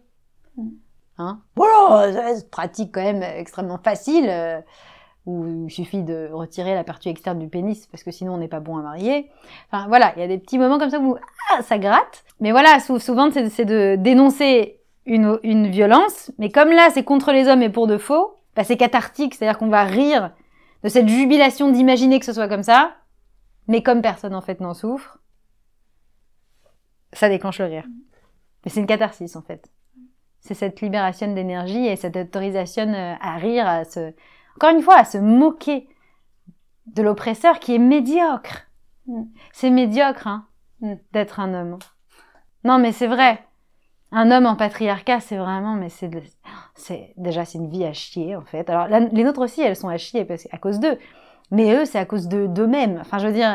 Mm. hein, voilà, pratique quand même extrêmement facile. Où il suffit de retirer la partie externe du pénis parce que sinon on n'est pas bon à marier. Enfin voilà, il y a des petits moments comme ça où ah, ça gratte. Mais voilà, sou- souvent c'est de dénoncer une, une violence, mais comme là c'est contre les hommes et pour de faux, bah, c'est cathartique, c'est-à-dire qu'on va rire de cette jubilation d'imaginer que ce soit comme ça, mais comme personne en fait n'en souffre, ça déclenche le rire. Mais c'est une catharsis en fait. C'est cette libération d'énergie et cette autorisation euh, à rire, à se, encore une fois, à se moquer de l'oppresseur qui est médiocre. Mm. C'est médiocre, hein, Mm. d'être un homme. Non, mais c'est vrai. Un homme en patriarcat, c'est vraiment, mais c'est, de- c'est déjà c'est une vie à chier en fait. Alors la- les nôtres aussi, elles sont à chier parce à cause d'eux. Mais eux, c'est à cause de d'eux-mêmes. Enfin, je veux dire,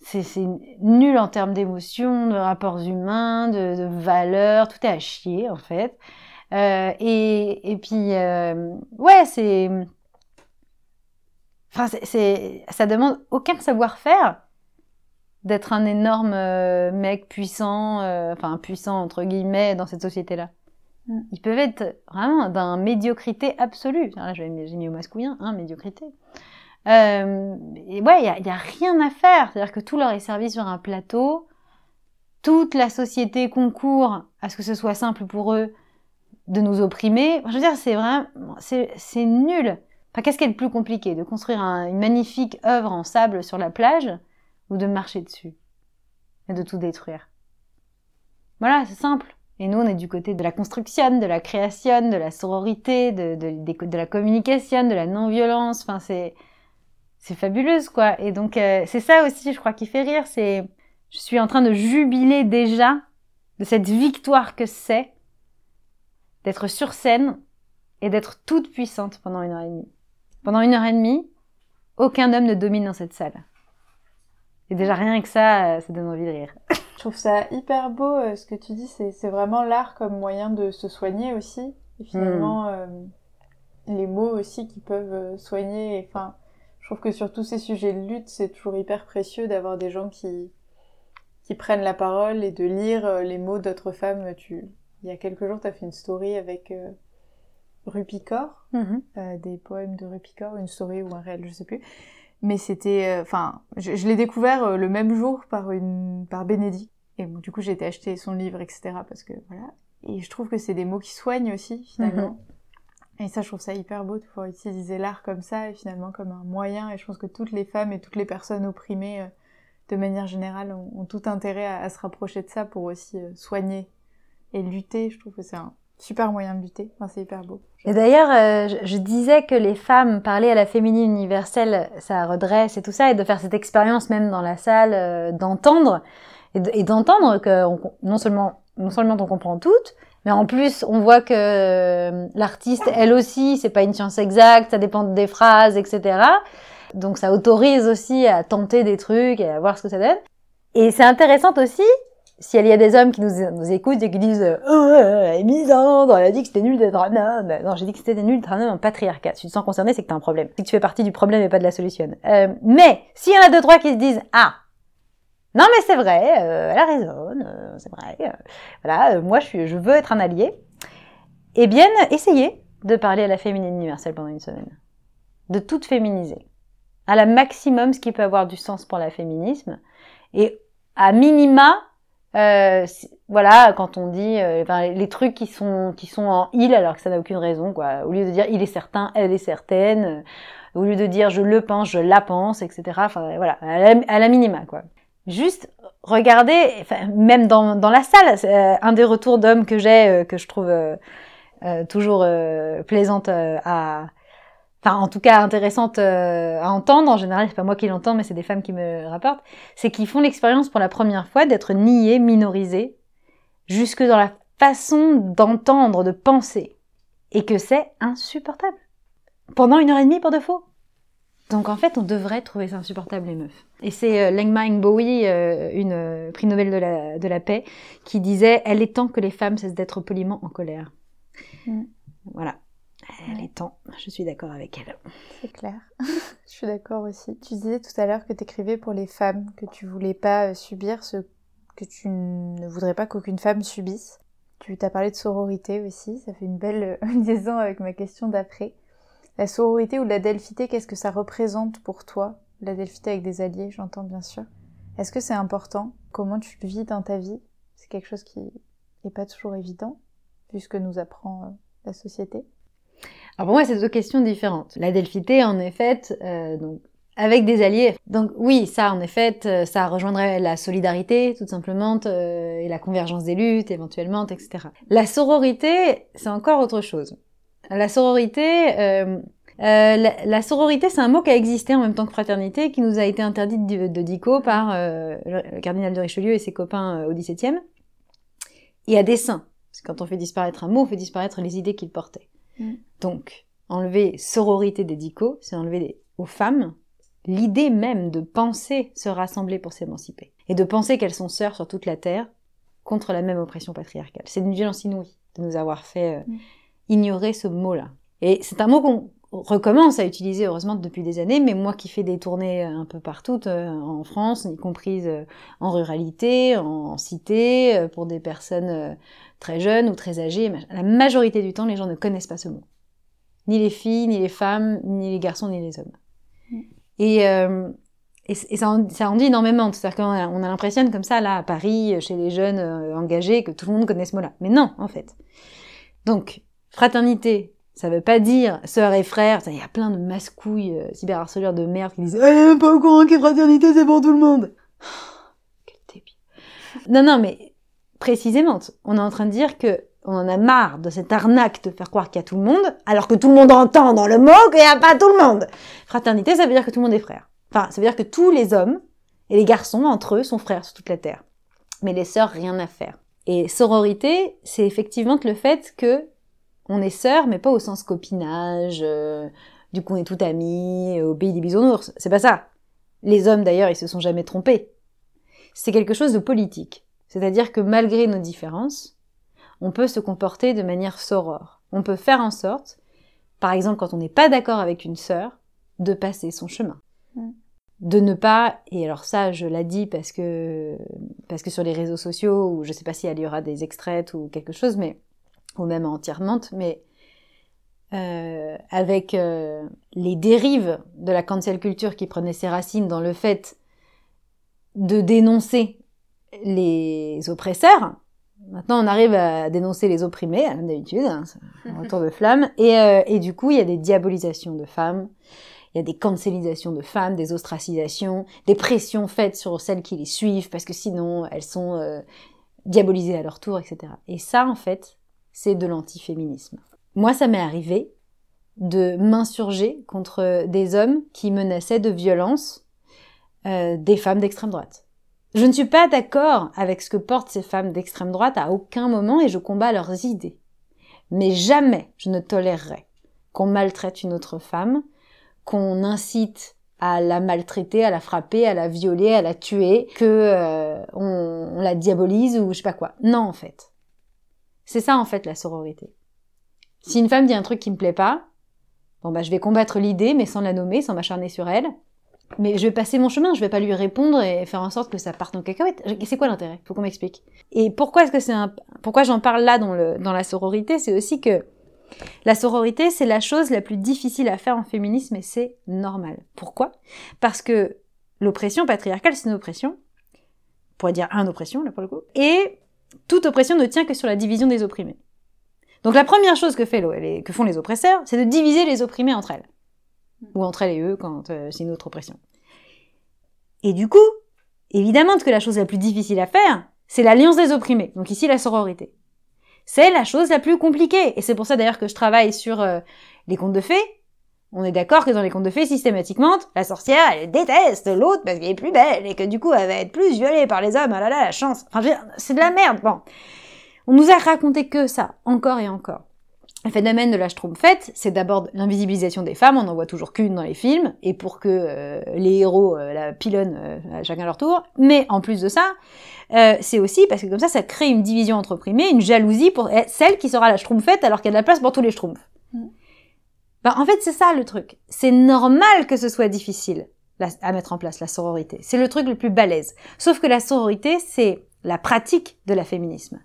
c'est c'est nul en termes d'émotions, de rapports humains, de, de valeurs. Tout est à chier en fait. Euh, et et puis euh, ouais, c'est Enfin, ça demande aucun savoir-faire d'être un énorme euh, mec puissant, euh, enfin puissant entre guillemets dans cette société-là. Mm. Ils peuvent être vraiment d'un médiocrité absolue. Là, j'ai mis au masculin, hein, médiocrité. Euh, et ouais, il y a, rien à faire. C'est-à-dire que tout leur est servi sur un plateau. Toute la société concourt à ce que ce soit simple pour eux de nous opprimer. Enfin, je veux dire, c'est vraiment, c'est nul. Enfin, qu'est-ce qui est le plus compliqué De construire un- une magnifique œuvre en sable sur la plage ou de marcher dessus et de tout détruire? Voilà, c'est simple. Et nous, on est du côté de la construction, de la création, de la sororité, de la communication, de la non-violence. Enfin, c'est, c'est fabuleuse, quoi. Et donc, euh, c'est ça aussi, je crois, qui fait rire. C'est, je suis en train de jubiler déjà de cette victoire que c'est d'être sur scène et d'être toute puissante pendant une heure et demie. Pendant une heure et demie, aucun homme ne domine dans cette salle. Et déjà rien que ça, euh, ça donne envie de rire. Je trouve ça hyper beau euh, ce que tu dis, c'est vraiment l'art comme moyen de se soigner aussi. Et finalement, euh, les mots aussi qui peuvent soigner. Et, Enfin, je trouve que sur tous ces sujets de lutte, c'est toujours hyper précieux d'avoir des gens qui, qui prennent la parole et de lire les mots d'autres femmes. Tu... Il y a quelques jours, tu as fait une story avec euh, Rupicor, euh, des poèmes de Rupicor, une story ou un réel, je sais plus. Mais c'était, euh, enfin, je, je l'ai découvert euh, le même jour par une, par Bénédicte. Et bon, du coup, j'ai été acheter son livre, etc. Parce que voilà. Et je trouve que c'est des mots qui soignent aussi finalement. Et ça, je trouve ça hyper beau de pouvoir utiliser l'art comme ça et finalement comme un moyen. Et je pense que toutes les femmes et toutes les personnes opprimées, de manière générale, ont, ont tout intérêt à, à se rapprocher de ça pour aussi soigner et lutter. Je trouve que c'est un super moyen de lutter. Enfin, c'est hyper beau. Et d'ailleurs, euh, je, je disais que les femmes parler à la féminine universelle, ça redresse et tout ça, et de faire cette expérience même dans la salle, euh, d'entendre et de- et d'entendre que on- non seulement non seulement on comprend toutes, mais en plus on voit que euh, l'artiste, elle aussi, c'est pas une science exacte, ça dépend des phrases, etc. Donc ça autorise aussi à tenter des trucs et à voir ce que ça donne. Et c'est intéressant aussi si il y a des hommes qui nous, écoutent et qui disent euh, oh, elle est misandre, elle a dit que c'était nul d'être un homme. Non, j'ai dit que c'était nul d'être un homme en patriarcat. Si tu te sens concerné, c'est que t'as un problème. C'est que tu fais partie du problème et pas de la solution. Euh, mais s'il y en a deux trois qui se disent ah non mais c'est vrai, euh, elle a raison, euh, c'est vrai. euh, voilà, euh, moi je suis, je veux être un allié. Eh bien, essayez de parler à la féminine universelle pendant une semaine, de tout féminiser, à la maximum ce qui peut avoir du sens pour la féminisme, et à minima euh, voilà, quand on dit euh, les trucs qui sont qui sont en il alors que ça n'a aucune raison quoi. Au lieu de dire il est certain, elle est certaine, euh, au lieu de dire je le pense, je la pense, etc. Enfin voilà, à la, minima quoi. Juste regarder, enfin, même dans dans la salle, euh, un des retours d'hommes que j'ai euh, que je trouve toujours plaisante à Enfin, en tout cas, intéressante euh, à entendre. En général, c'est pas moi qui l'entends, mais c'est des femmes qui me rapportent c'est qu'ils font l'expérience pour la première fois d'être niés, minorisés, jusque dans la façon d'entendre, de penser, et que c'est insupportable. Pendant une heure et demie pour de faux. Donc en fait, on devrait trouver ça insupportable, les meufs. Et c'est euh, Lengma Bowie, euh, une euh, prix Nobel de la, de la paix, qui disait « Elle est temps que les femmes cessent d'être poliment en colère Mm. Voilà. Elle est temps. Je suis d'accord avec elle. C'est clair. Je suis d'accord aussi. Tu disais tout à l'heure que tu écrivais pour les femmes, que tu voulais pas euh, subir ce que tu ne voudrais pas qu'aucune femme subisse. Tu t'as parlé de sororité aussi, ça fait une belle euh, liaison avec ma question d'après. La sororité ou la delphité, qu'est-ce que ça représente pour toi? La delphité avec des alliés, j'entends bien sûr. Est-ce que c'est important? Comment tu le vis dans ta vie? C'est quelque chose qui n'est pas toujours évident, vu ce que nous apprend euh, la société. Alors pour moi, c'est deux questions différentes. La delphité, en effet, euh, donc avec des alliés. Donc oui, ça, en effet, euh, ça rejoindrait la solidarité, tout simplement, euh, et la convergence des luttes, éventuellement, etc. La sororité, c'est encore autre chose. La sororité, la, sororité, c'est un mot qui a existé en même temps que fraternité, qui nous a été interdit de, de dico par le, cardinal de Richelieu et ses copains au XVIIe, et à dessein. Parce que quand on fait disparaître un mot, on fait disparaître les idées qu'il portait. Donc, enlever sororité des c'est enlever aux femmes l'idée même de penser se rassembler pour s'émanciper. Et de penser qu'elles sont sœurs sur toute la terre contre la même oppression patriarcale. C'est une violence inouïe de nous avoir fait euh, Mm. ignorer ce mot-là. Et c'est un mot qu'on recommence à utiliser heureusement depuis des années, mais moi qui fais des tournées un peu partout euh, en France, y compris euh, en ruralité, en cité, euh, pour des personnes euh, très jeunes ou très âgées, la majorité du temps, les gens ne connaissent pas ce mot. Ni les filles, ni les femmes, ni les garçons, ni les hommes. Mm. Et, euh, et, ça, en, ça en dit énormément. C'est-à-dire qu'on a, on a l'impression comme ça, là, à Paris, chez les jeunes euh, engagés, que tout le monde connaît ce mot-là. Mais non, en fait. Donc, fraternité, ça veut pas dire sœur et frère. Il y a plein de mascouilles euh, cyberharceleurs de merde qui disent « Elle est pas au courant que fraternité, c'est pour tout le monde !» Quel débile. Non, non, mais précisément, on est en train de dire que on en a marre de cette arnaque de faire croire qu'il y a tout le monde, alors que tout le monde entend dans le mot qu'il n'y a pas tout le monde. Fraternité, ça veut dire que tout le monde est frère. Enfin, ça veut dire que tous les hommes et les garçons, entre eux, sont frères sur toute la Terre. Mais les sœurs, rien à faire. Et sororité, c'est effectivement le fait que on est sœurs, mais pas au sens copinage, euh, du coup on est tout amis, euh, au pays des bisounours. C'est pas ça. Les hommes d'ailleurs, ils se sont jamais trompés. C'est quelque chose de politique. C'est-à-dire que malgré nos différences, on peut se comporter de manière sorore. On peut faire en sorte, par exemple quand on n'est pas d'accord avec une sœur, de passer son chemin. Mm. De ne pas, et alors ça je l'ai dit parce que, parce que sur les réseaux sociaux, ou je sais pas s'il y aura des extraits ou quelque chose, mais, ou même entièrement, mais euh, avec euh, les dérives de la cancel culture qui prenaient ses racines dans le fait de dénoncer les oppresseurs, Maintenant, on arrive à dénoncer les opprimés, comme d'habitude, hein, un retour de flamme. Et, euh, et, du coup, il y a des diabolisations de femmes, il y a des cancelisations de femmes, des ostracisations, des pressions faites sur celles qui les suivent, parce que sinon, elles sont euh, diabolisées à leur tour, etc. Et ça, en fait, c'est de l'antiféminisme. Moi, ça m'est arrivé de m'insurger contre des hommes qui menaçaient de violence euh, des femmes d'extrême droite. Je ne suis pas d'accord avec ce que portent ces femmes d'extrême droite à aucun moment et je combats leurs idées. Mais jamais je ne tolérerai qu'on maltraite une autre femme, qu'on incite à la maltraiter, à la frapper, à la violer, à la tuer, que euh, on, la diabolise ou je sais pas quoi. Non, en fait. C'est ça en fait la sororité. Si une femme dit un truc qui me plaît pas, bon bah je vais combattre l'idée mais sans la nommer, sans m'acharner sur elle mais je vais passer mon chemin, je vais pas lui répondre et faire en sorte que ça parte en cacahuète. C'est quoi l'intérêt? Faut qu'on m'explique. Et pourquoi est-ce que c'est un... pourquoi j'en parle là dans le dans la sororité, c'est aussi que la sororité, c'est la chose la plus difficile à faire en féminisme et c'est normal. Pourquoi? Parce que l'oppression patriarcale, c'est une oppression. On pourrait dire un oppression là pour le coup. Et toute oppression ne tient que sur la division des opprimés. Donc la première chose que, fait, que font les oppresseurs, c'est de diviser les opprimés entre elles ou entre elles et eux quand euh, c'est une autre oppression. Et du coup, évidemment que la chose la plus difficile à faire, c'est l'alliance des opprimés, donc ici la sororité. C'est la chose la plus compliquée, et c'est pour ça d'ailleurs que je travaille sur euh, les contes de fées. On est d'accord que dans les contes de fées, systématiquement, la sorcière, elle déteste l'autre parce qu'elle est plus belle, et que du coup, elle va être plus violée par les hommes, ah là là, la chance. Enfin, c'est de la merde, bon. On nous a raconté que ça, encore et encore. Le phénomène de la Schtroumpfette, c'est d'abord l'invisibilisation des femmes, on n'en voit toujours qu'une dans les films, et pour que euh, les héros euh, la pilonnent euh, chacun leur tour. Mais en plus de ça, c'est aussi parce que comme ça, ça crée une division entre opprimés, une jalousie pour celle qui sera la Schtroumpfette alors qu'il y a de la place pour tous les Schtroumpfs. Mm. Ben, en fait, c'est ça le truc. C'est normal que ce soit difficile à mettre en place, la sororité. C'est le truc le plus balèze. Sauf que la sororité, c'est la pratique de la féminisme.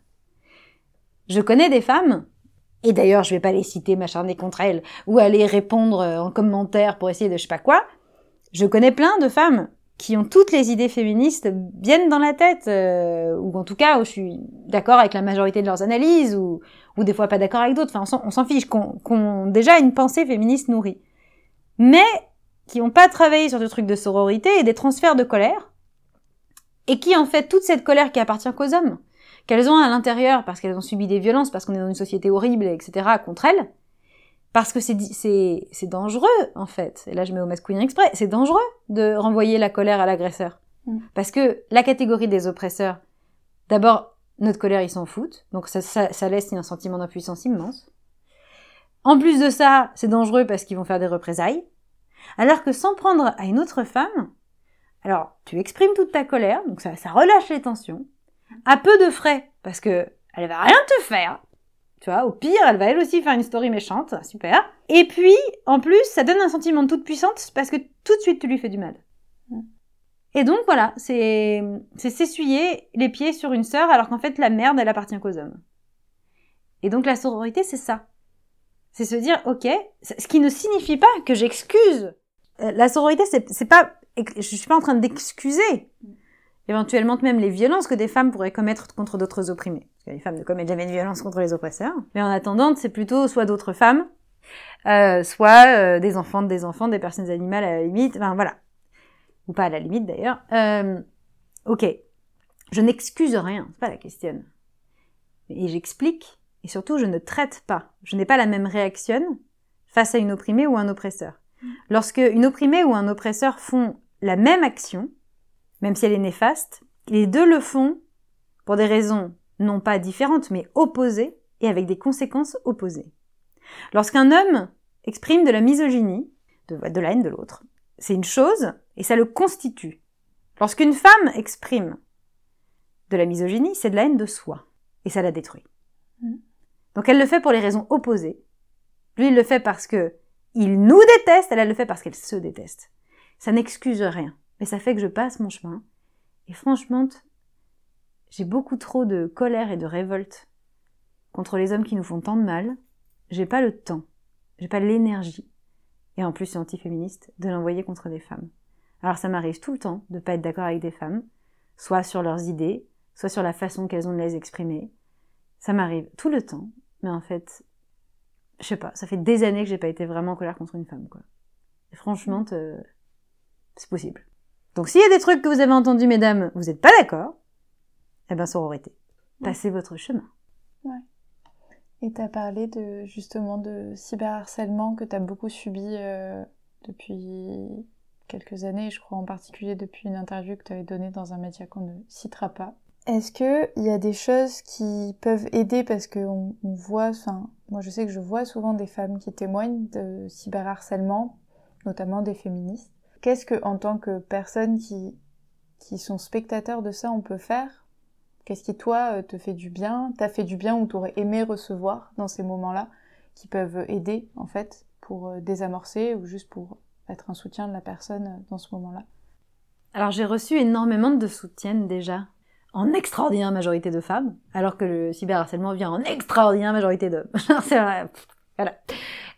Je connais des femmes et d'ailleurs, je vais pas les citer, m'acharner contre elles, ou aller répondre euh, en commentaire pour essayer de je sais pas quoi. Je connais plein de femmes qui ont toutes les idées féministes bien dans la tête, euh, ou en tout cas, où je suis d'accord avec la majorité de leurs analyses, ou, ou des fois pas d'accord avec d'autres. Enfin, on s'en fiche, qu'on ont déjà une pensée féministe nourrie. Mais qui n'ont pas travaillé sur des trucs de sororité et des transferts de colère, et qui en fait toute cette colère qui appartient qu'aux hommes qu'elles ont à l'intérieur parce qu'elles ont subi des violences, parce qu'on est dans une société horrible, etc., contre elles, parce que c'est, c'est, c'est dangereux, en fait. Et là, je mets au masculin exprès. C'est dangereux de renvoyer la colère à l'agresseur. Mm. Parce que la catégorie des oppresseurs, d'abord, notre colère, ils s'en foutent. Donc, ça, ça, ça laisse un sentiment d'impuissance immense. En plus de ça, c'est dangereux parce qu'ils vont faire des représailles. Alors que sans prendre à une autre femme, alors, tu exprimes toute ta colère, donc ça, ça relâche les tensions à peu de frais, parce que elle va rien te faire. Tu vois, au pire, elle va elle aussi faire une story méchante, super. Et puis, en plus, ça donne un sentiment de toute puissance parce que tout de suite, tu lui fais du mal. Et donc, voilà, c'est, s'essuyer les pieds sur une sœur alors qu'en fait, la merde, elle appartient qu'aux hommes. Et donc, la sororité, c'est ça. C'est se dire, ok, ce qui ne signifie pas que j'excuse. Euh, la sororité, c'est pas, je suis pas en train d'excuser éventuellement même les violences que des femmes pourraient commettre contre d'autres opprimés. Parce que les femmes ne commettent jamais de violence contre les oppresseurs. Mais en attendant, c'est plutôt soit d'autres femmes, euh, soit euh, des enfants de des enfants, des personnes animales à la limite, enfin voilà. Ou pas à la limite d'ailleurs. Euh, ok, je n'excuse rien, c'est pas la question. Et j'explique, et surtout je ne traite pas. Je n'ai pas la même réaction face à une opprimée ou un oppresseur. Lorsque une opprimée ou un oppresseur font la même action, même si elle est néfaste, les deux le font pour des raisons non pas différentes, mais opposées et avec des conséquences opposées. Lorsqu'un homme exprime de la misogynie, de, de la haine de l'autre, c'est une chose et ça le constitue. Lorsqu'une femme exprime de la misogynie, c'est de la haine de soi et ça la détruit. Mm. Donc elle le fait pour les raisons opposées. Lui, il le fait parce que il nous déteste, elle, elle le fait parce qu'elle se déteste. Ça n'excuse rien, mais ça fait que je passe mon chemin. Et franchement, j'ai beaucoup trop de colère et de révolte contre les hommes qui nous font tant de mal. J'ai pas le temps, j'ai pas l'énergie, et en plus c'est anti-féministe, de l'envoyer contre des femmes. Alors ça m'arrive tout le temps de pas être d'accord avec des femmes, soit sur leurs idées, soit sur la façon qu'elles ont de les exprimer. Ça m'arrive tout le temps, mais en fait, je sais pas, ça fait des années que j'ai pas été vraiment en colère contre une femme, quoi. Et franchement, euh, c'est possible. Donc s'il y a des trucs que vous avez entendus, mesdames, vous n'êtes pas d'accord, eh ben sororité. Passez votre chemin. Et tu as parlé de justement de cyberharcèlement que tu as beaucoup subi euh, depuis quelques années, je crois en particulier depuis une interview que tu avais donnée dans un média qu'on ne citera pas. Est-ce qu'il y a des choses qui peuvent aider? Parce qu'on on voit, enfin, moi je sais que je vois souvent des femmes qui témoignent de cyberharcèlement, notamment des féministes. Qu'est-ce que, en tant que personne qui, qui sont spectateurs de ça, on peut faire? Qu'est-ce qui, toi, te fait du bien? T'as fait du bien ou t'aurais aimé recevoir dans ces moments-là qui peuvent aider, en fait, pour désamorcer ou juste pour être un soutien de la personne dans ce moment-là? Alors j'ai reçu énormément de soutien déjà, en extraordinaire majorité de femmes, alors que le cyberharcèlement vient en extraordinaire majorité d'hommes. Voilà.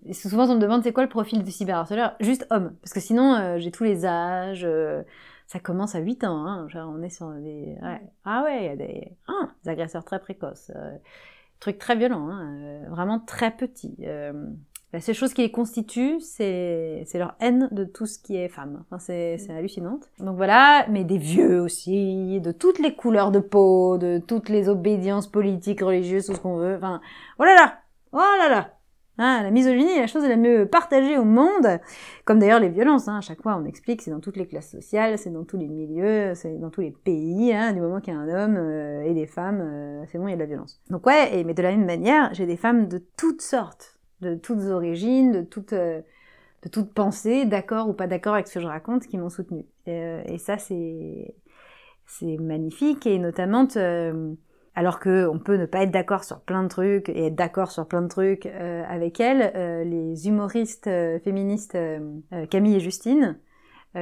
Et souvent on me demande c'est quoi le profil du cyberharceleur? Juste homme, parce que sinon euh, j'ai tous les âges. euh, ça commence à 8 ans, hein. Genre, on est sur des... ouais. Ah ouais, il y a des... ah, des agresseurs très précoces, euh, trucs très violents, hein, euh, vraiment très petits. La seule chose qui les constitue, c'est leur haine de tout ce qui est femme. Enfin, c'est c'est hallucinante. Donc voilà, mais des vieux aussi, de toutes les couleurs de peau, de toutes les obédiences politiques, religieuses, tout ce qu'on veut. Enfin, oh là là, oh là là. Hein, la misogynie est la chose la mieux partagée au monde, comme d'ailleurs les violences. Hein. À chaque fois, on explique, c'est dans toutes les classes sociales, c'est dans tous les milieux, c'est dans tous les pays. Hein. Du moment qu'il y a un homme euh, et des femmes, euh, c'est bon, il y a de la violence. Donc ouais, et, mais de la même manière, j'ai des femmes de toutes sortes, de toutes origines, de toutes, euh, de toutes pensées, d'accord ou pas d'accord avec ce que je raconte, qui m'ont soutenue. Et, et ça, c'est c'est magnifique, et notamment... alors que on peut ne pas être d'accord sur plein de trucs et être d'accord sur plein de trucs euh, avec elle, euh, les humoristes euh, féministes Camille et Justine,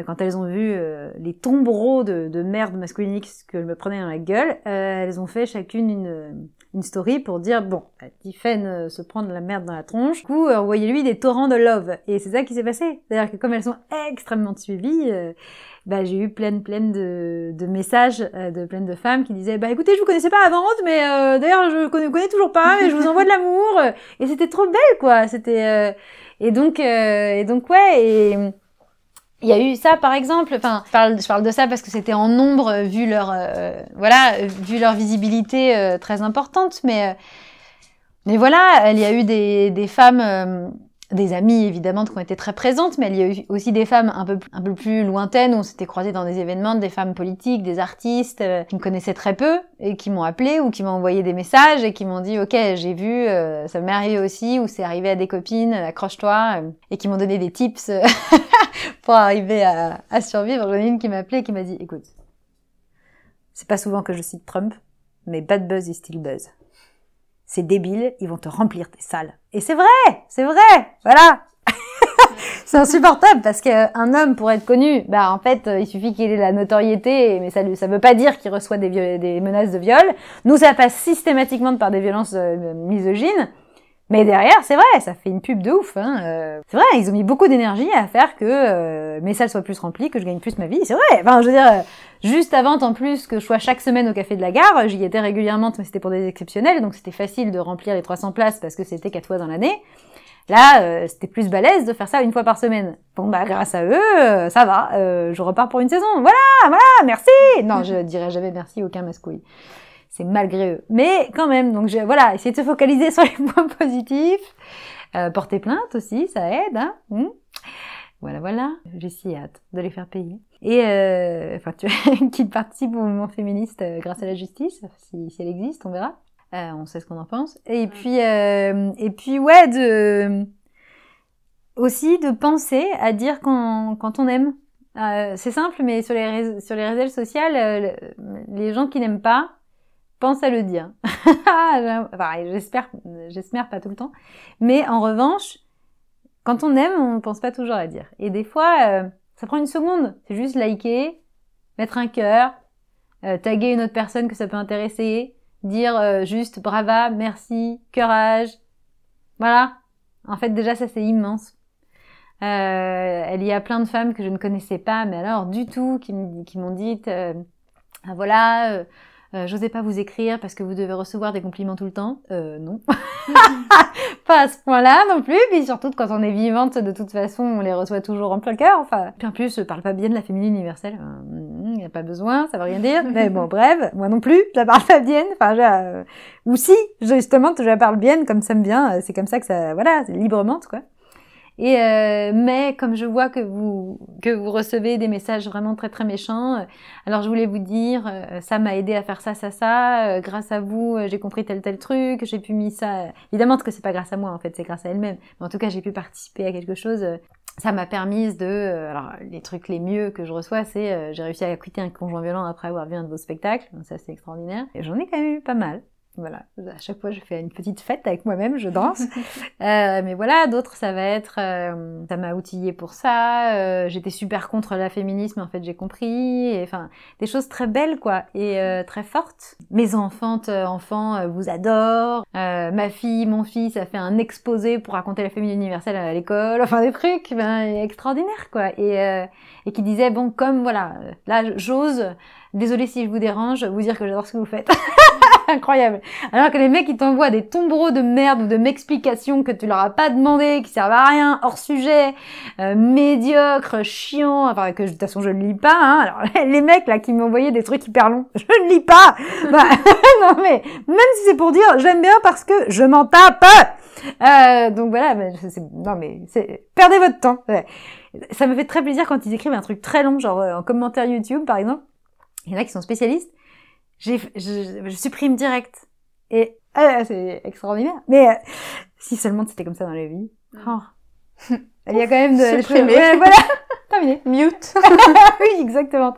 quand elles ont vu euh, les tombereaux de, de merde masculiniste que je me prenais dans la gueule, euh, elles ont fait chacune une, une story pour dire bon, Tiffen euh, se prend de la merde dans la tronche, du coup euh, envoyez-lui des torrents de love. Et c'est ça qui s'est passé. C'est-à-dire que comme elles sont extrêmement suivies, euh, bah, j'ai eu plein plein de, de messages euh, de plein de femmes qui disaient bah écoutez je vous connaissais pas avant mais euh, d'ailleurs je connais, connais toujours pas mais je vous envoie de l'amour et c'était trop belle quoi c'était euh, et donc euh, et donc ouais et il y a eu ça par exemple. Enfin je parle de ça parce que c'était en nombre euh, vu leur euh, voilà euh, vu leur visibilité euh, très importante. Mais euh, mais voilà il y a eu des des femmes des amies évidemment qui ont été très présentes, mais il y a eu aussi des femmes un peu, un peu plus lointaines où on s'était croisés dans des événements, des femmes politiques, des artistes euh, qui me connaissaient très peu et qui m'ont appelé ou qui m'ont envoyé des messages et qui m'ont dit ok j'ai vu, euh, ça m'est arrivé aussi ou c'est arrivé à des copines, accroche-toi euh, et qui m'ont donné des tips pour arriver à, à survivre. J'en ai une qui m'a appelé et qui m'a dit écoute, c'est pas souvent que je cite Trump, mais bad buzz is still buzz c'est débile, ils vont te remplir tes salles. Et c'est vrai, c'est vrai, voilà. c'est insupportable parce qu'un homme pour être connu, bah en fait, il suffit qu'il ait la notoriété, mais ça ne veut pas dire qu'il reçoit des, des menaces de viol. Nous, ça passe systématiquement par des violences euh, misogynes. Mais derrière, c'est vrai, ça fait une pub de ouf. Hein. euh, c'est vrai, ils ont mis beaucoup d'énergie à faire que euh, mes salles soient plus remplies, que je gagne plus ma vie. C'est vrai. Enfin, je veux dire, euh, juste avant, en plus, que je sois chaque semaine au café de la gare, j'y étais régulièrement, mais c'était pour des exceptionnels, donc c'était facile de remplir les 300 places parce que c'était quatre fois dans l'année. Là, euh, c'était plus balèze de faire ça une fois par semaine. Bon, bah, grâce à eux, euh, ça va. Euh, je repars pour une saison. Voilà, voilà, merci. Non, je dirais jamais merci aucun mascouille. C'est malgré eux. Mais quand même, donc je, voilà, essayer de se focaliser sur les points positifs. Euh, porter plainte aussi, ça aide. Hein Hmm. voilà, voilà. J'ai si hâte de les faire payer. Et euh, enfin, tu qui participe au mouvement féministe euh, grâce à la justice, si, si elle existe, on verra. Euh, on sait ce qu'on en pense. Et puis, euh, et puis ouais, de aussi de penser à dire quand, quand on aime. Euh, c'est simple, mais sur les réseaux, sur les réseaux sociaux, euh, le- les gens qui n'aiment pas pensent à le dire. enfin, j'espère, j'espère pas tout le temps. Mais en revanche, quand on aime, on pense pas toujours à dire. Et des fois, euh, ça prend une seconde. C'est juste liker, mettre un cœur, euh, taguer une autre personne que ça peut intéresser, dire euh, juste brava, merci, courage. Voilà. En fait, déjà, ça c'est immense. Il y a plein de femmes que je ne connaissais pas, mais alors du tout, qui qui m'ont dit, ah, voilà, euh, euh, j'osais pas vous écrire parce que vous devez recevoir des compliments tout le temps. Euh, non. pas à ce point-là non plus. Puis surtout, quand on est vivante, de toute façon, on les reçoit toujours en plein cœur. Enfin, puis en plus, je parle pas bien de la féminine universelle. Il n'y a pas besoin, ça veut rien dire. Mais bon, bref, moi non plus, je la parle pas bien. Enfin, je, euh, ou si, justement, je la parle bien comme ça me vient. C'est comme ça que ça, voilà, c'est librement, quoi. Et euh, mais comme je vois que vous que vous recevez des messages vraiment très très méchants, euh, alors je voulais vous dire, euh, ça m'a aidé à faire ça ça ça. euh, grâce à vous, j'ai compris tel tel truc, j'ai pu mis ça. Évidemment parce que c'est pas grâce à moi en fait, c'est grâce à elle-même. Mais en tout cas, j'ai pu participer à quelque chose. ça m'a permis de. alors les trucs les mieux que je reçois, c'est j'ai réussi à quitter un conjoint violent après avoir vu un de vos spectacles. Donc, ça c'est extraordinaire. Et j'en ai quand même eu pas mal. Voilà, à chaque fois je fais une petite fête avec moi-même, je danse. Euh, mais voilà, d'autres, ça va être, euh, ça m'a outillé pour ça. euh, J'étais super contre la féminisme, en fait, j'ai compris. Et, Enfin, des choses très belles, quoi, et euh, très fortes. Mes enfants, euh, enfants, euh, vous adorent. Euh, ma fille, mon fils, a fait un exposé pour raconter la famille universelle à l'école. Enfin, des trucs, ben, extraordinaires, quoi. Et, euh, et qui disaient, bon, comme voilà, là, j'ose. Désolée si je vous dérange, vous dire que j'adore ce que vous faites. Incroyable. Alors que les mecs, ils t'envoient des tombereaux de merde ou de m'explications que tu leur as pas demandé, qui servent à rien, hors sujet, euh, médiocres, chiants, enfin que de toute façon je ne lis pas. Hein. Alors les mecs là qui m'envoyaient des trucs hyper longs, je ne lis pas. Bah, non mais même si c'est pour dire j'aime bien parce que je m'en tape. Euh, donc voilà, mais non mais c'est perdez votre temps. Ça me fait très plaisir quand ils écrivent un truc très long, genre euh, en commentaire YouTube par exemple. Il y en a qui sont spécialistes j'ai, je, je supprime direct. Et euh, c'est extraordinaire. Mais euh, si seulement c'était comme ça dans la vie. Oh. Il y a quand même de... Supprimer. Ouais, voilà, terminé. Mute. oui, exactement.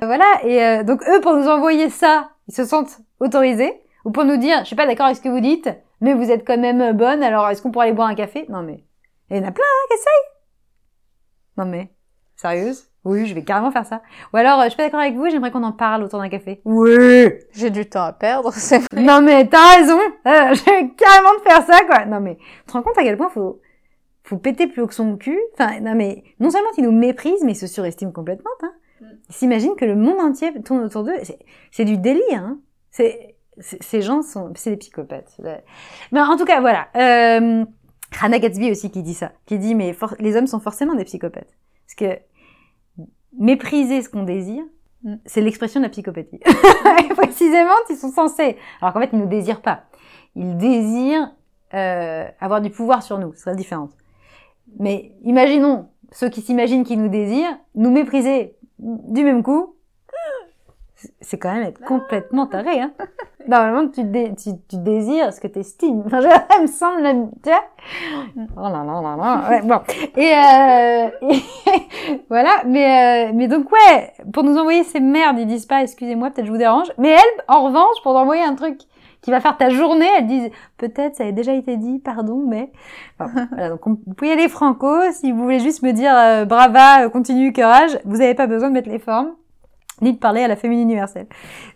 Voilà, et euh, donc eux, pour nous envoyer ça, ils se sentent autorisés. Ou pour nous dire, je suis pas d'accord avec ce que vous dites, mais vous êtes quand même bonne, alors est-ce qu'on pourrait aller boire un café? Non mais, il y en a plein hein, qui essayent. Non mais, sérieuse? Oui, je vais carrément faire ça. Ou alors, euh, je suis pas d'accord avec vous, j'aimerais qu'on en parle autour d'un café. Oui J'ai du temps à perdre, c'est vrai. non mais t'as raison, euh, j'ai carrément de faire ça quoi. Non mais tu te rends compte à quel point faut faut péter plus haut que son cul. Enfin non mais non seulement ils nous méprisent mais ils se surestiment complètement. Hein. Ils s'imaginent que le monde entier tourne autour d'eux. C'est- du délire. Hein. C'est ces gens sont c'est des psychopathes. Mais en tout cas voilà. Euh, Hannah Gatsby aussi qui dit ça, qui dit mais for- les hommes sont forcément des psychopathes parce que mépriser ce qu'on désire. Mm. C'est l'expression de la psychopathie. Et précisément, ils sont censés. Alors qu'en fait, ils ne nous désirent pas. Ils désirent euh, avoir du pouvoir sur nous. Ce serait différent. Mais imaginons ceux qui s'imaginent qu'ils nous désirent, nous mépriser du même coup. C'est quand même être complètement taré. Hein. Normalement, tu, dé- tu, tu désires ce que tu estimes. Enfin, je- ça me semble... Tu vois Oh là là là là. Ouais, bon. Et, euh, et voilà. Mais, euh, mais donc, ouais, pour nous envoyer ces merdes, ils disent pas, excusez-moi, peut-être je vous dérange. Mais elles, en revanche, pour t'envoyer un truc qui va faire ta journée, elles disent, peut-être ça a déjà été dit, pardon, mais... Enfin, voilà, donc on- vous pouvez y aller franco. Si vous voulez juste me dire, euh, brava, euh, continue, courage, vous n'avez pas besoin de mettre les formes, ni de parler à la féminine universelle.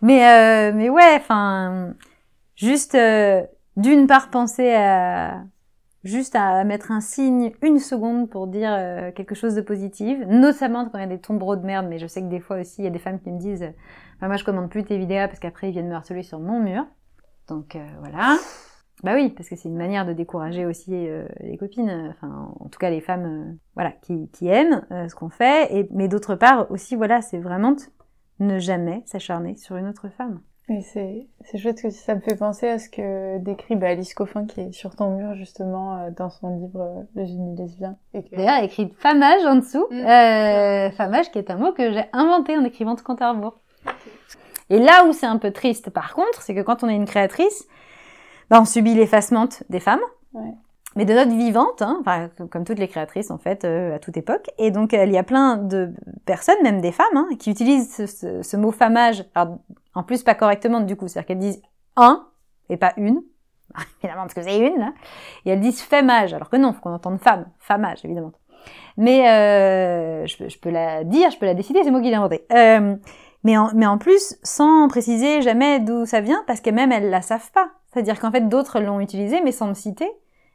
Mais, euh, mais ouais, enfin, juste... euh, d'une part penser à juste à mettre un signe une seconde pour dire euh, quelque chose de positif, notamment quand il y a des tombereaux de merde, mais je sais que des fois aussi il y a des femmes qui me disent euh, bah, moi je commande plus tes vidéos parce qu'après ils viennent me harceler sur mon mur. Donc euh, voilà. Bah oui, parce que c'est une manière de décourager aussi euh, les copines, enfin en tout cas les femmes, euh, voilà, qui, qui aiment euh, ce qu'on fait. Et mais d'autre part aussi, voilà, c'est vraiment ne jamais s'acharner sur une autre femme. Et c'est, c'est chouette que ça me fait penser à ce que décrit bah, Alice Coffin qui est sur ton mur justement euh, dans son livre euh, Le génie lesbien. Et que... D'ailleurs, écrit famage en dessous. Mm. Euh, famage qui est un mot que j'ai inventé en écrivant de compte à rebours. Et là où c'est un peu triste, par contre, c'est que quand on est une créatrice, bah, on subit l'effacement des femmes, Ouais. Mais de notre vivante, hein, enfin, comme toutes les créatrices en fait, euh, à toute époque. Et donc il y a plein de personnes, même des femmes, hein, qui utilisent ce, ce- ce mot famage, alors, en plus pas correctement du coup, c'est-à-dire qu'elles disent un et pas une, évidemment parce que c'est une, là. et elles disent fémage, alors que non, faut qu'on entende femme, famage évidemment. Mais euh, je, je peux la dire, je peux la décider, c'est moi qui l'ai inventé. Euh, mais, en, mais en plus, sans préciser jamais d'où ça vient, parce que même elles la savent pas. C'est-à-dire qu'en fait, d'autres l'ont utilisé, mais sans me citer.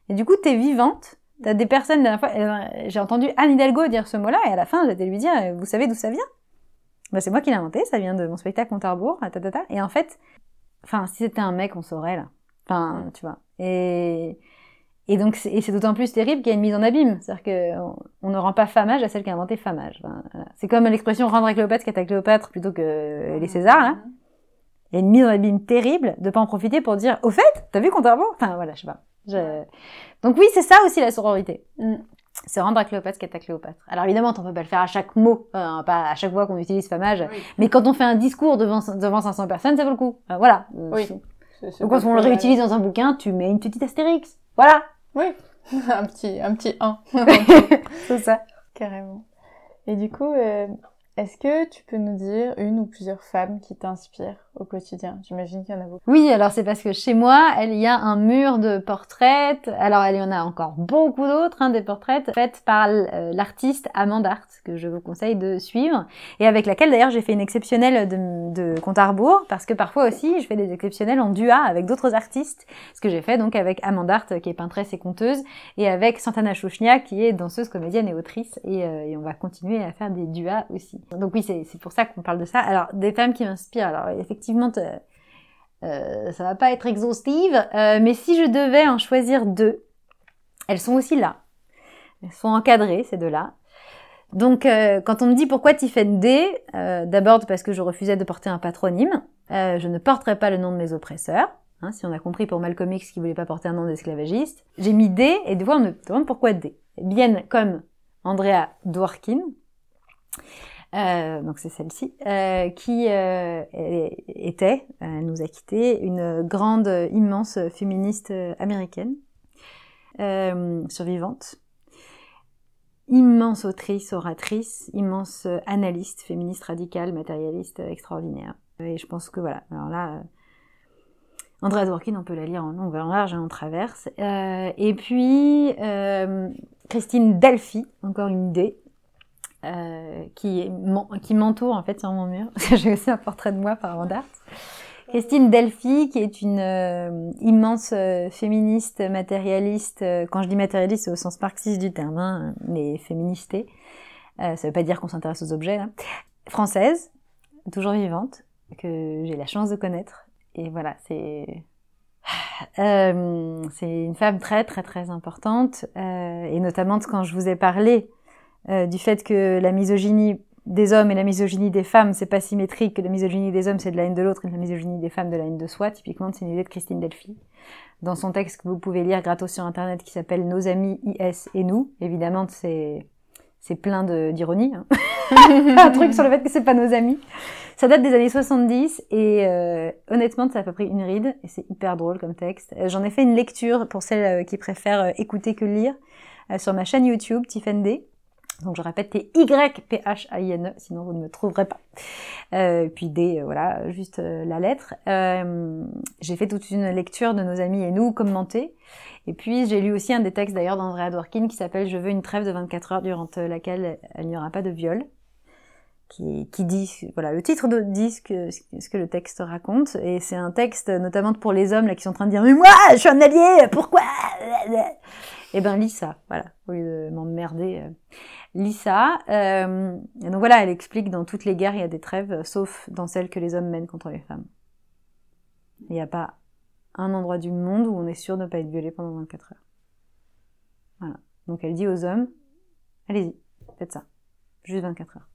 Et du coup, t'es vivante. T'as des personnes, la dernière fois, j'ai entendu Anne Hidalgo dire ce mot-là, et à la fin, j'étais lui dire, vous savez d'où ça vient? Bah, C'est moi qui l'ai inventé, ça vient de mon spectacle Compte à ta, ta, ta. Et en fait, enfin, si c'était un mec, on saurait, là. Enfin, tu vois. Et, et donc, c'est d'autant plus terrible qu'il y a une mise en abîme. C'est-à-dire qu'on on ne rend pas famage à celle qui a inventé famage. C'est comme l'expression rendre à Cléopâtre qu'à Cléopâtre plutôt que les Césars, là. Il y a une mise en abîme terrible de pas en profiter pour dire, au fait, t'as vu à rebours Enfin, voilà, je sais pas. Je- Donc oui, c'est ça aussi la sororité. Mm. C'est rendre à Cléopâtre qu'à ta Cléopâtre. Alors évidemment, on peut pas le faire à chaque mot, euh, pas à chaque fois qu'on utilise famage. Mais quand on fait un discours devant, devant 500 personnes, ça vaut le coup. Voilà. Oui. Donc quand on le réutilise dans un bouquin, tu mets une petite astérix. Voilà. Oui. un petit, un petit 1. C'est ça. Carrément. Et du coup, euh, est-ce que tu peux nous dire une ou plusieurs femmes qui t'inspirent au quotidien? J'imagine qu'il y en a beaucoup. Oui, alors c'est parce que chez moi, il y a un mur de portraits. Alors il y en a encore beaucoup d'autres, hein, des portraits faits par euh, l'artiste Amand Art, que je vous conseille de suivre, et avec laquelle d'ailleurs j'ai fait une exceptionnelle de, de compte à rebours, parce que parfois aussi je fais des exceptionnelles en duo avec d'autres artistes, ce que j'ai fait donc avec Amand Art, qui est peintresse et conteuse, et avec Santana Chouchnia, qui est danseuse, comédienne et autrice, et, euh, et on va continuer à faire des duas aussi. Donc oui, c'est pour ça qu'on parle de ça. Alors des femmes qui m'inspirent, alors effectivement, euh, ça va pas être exhaustive, euh, mais si je devais en choisir deux, elles sont aussi là. Elles sont encadrées, ces deux-là. Donc, euh, quand on me dit pourquoi Tiffen D, euh, d'abord parce que je refusais de porter un patronyme, je ne porterai pas le nom de mes oppresseurs. Hein, si on a compris pour Malcolm X qui voulait pas porter un nom d'esclavagiste, j'ai mis D et des fois on me demande pourquoi D. Bien comme Andrea Dworkin, euh, donc c'est celle-ci, euh, qui euh, était, elle nous a quitté, une grande, immense féministe euh, américaine, euh, survivante, immense autrice, oratrice, immense euh, analyste, féministe radicale, matérialiste, euh, extraordinaire. Et je pense que voilà, alors là, euh, Andrea Dworkin, on peut la lire en long, en large et en traverse. Euh, et puis, euh, Christine Delphi, encore une D, euh, qui, qui m'entoure en fait sur mon mur. J'ai aussi un portrait de moi par Art. Christine Delphi, qui est une euh, immense euh, féministe, matérialiste. quand je dis matérialiste, c'est au sens marxiste du terme, hein, mais féministée. Euh, ça veut pas dire qu'on s'intéresse aux objets. Là. Française, toujours vivante, que j'ai la chance de connaître. Et voilà, c'est euh, c'est une femme très très très importante, euh, et notamment quand je vous ai parlé euh, du fait que la misogynie des hommes et la misogynie des femmes, c'est pas symétrique, que la misogynie des hommes c'est de la haine de l'autre et la misogynie des femmes de la haine de soi. Typiquement, c'est une idée de Christine Delphi. Dans son texte que vous pouvez lire gratos sur internet qui s'appelle Nos amis IS et nous, évidemment, c'est c'est plein d'ironie. Hein. Un truc sur le fait que c'est pas nos amis. Ça date des années 70 et euh, honnêtement, ça a pas pris une ride et c'est hyper drôle comme texte. Euh, J'en ai fait une lecture pour celles euh, qui préfèrent écouter que lire sur ma chaîne YouTube Tiffen D. Donc je répète, c'est Y-P-H-A-I-N-E, sinon vous ne me trouverez pas. Euh, puis D, euh, voilà, juste euh, la lettre. Euh, j'ai fait toute une lecture de nos amis et nous, commentée. Et puis j'ai lu aussi un des textes d'ailleurs d'Andrea Dworkin qui s'appelle Je veux une trêve de 24 heures durant laquelle il n'y aura pas de viol qui, qui dit, voilà, le titre de, dit ce que, ce que le texte raconte, et c'est un texte notamment pour les hommes là qui sont en train de dire mais moi je suis un allié, pourquoi? Eh ben lis ça, voilà, au lieu de m'emmerder, euh, lis ça. Euh, donc voilà, elle explique dans toutes les guerres il y a des trêves, sauf dans celles que les hommes mènent contre les femmes. Il n'y a pas un endroit du monde où on est sûr de ne pas être violé pendant 24 heures. Voilà. Donc elle dit aux hommes, allez-y, faites ça, juste 24 heures.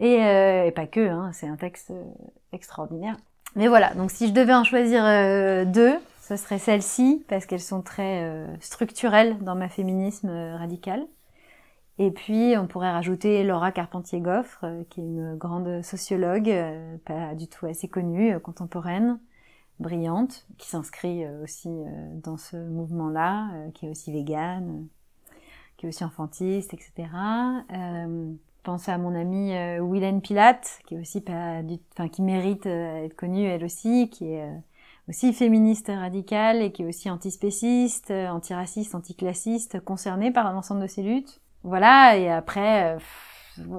Et, euh, et pas que, hein, c'est un texte euh, extraordinaire. Mais voilà, donc si je devais en choisir euh, deux, ce serait celles-ci, parce qu'elles sont très euh, structurelles dans ma féminisme radical. Et puis, on pourrait rajouter Laura Carpentier-Goffre, qui est une grande sociologue, pas du tout assez connue, contemporaine, brillante, qui s'inscrit aussi dans ce mouvement-là, qui est aussi végane, qui est aussi enfantiste, etc. pense à mon amie euh, Willen Pilate, qui est aussi pas du, enfin qui mérite euh, être connue elle aussi, qui est euh, aussi féministe radicale et qui est aussi antispéciste, euh, antiraciste, anticlassiste, concernée par l'ensemble de ces luttes. Voilà, et après, euh,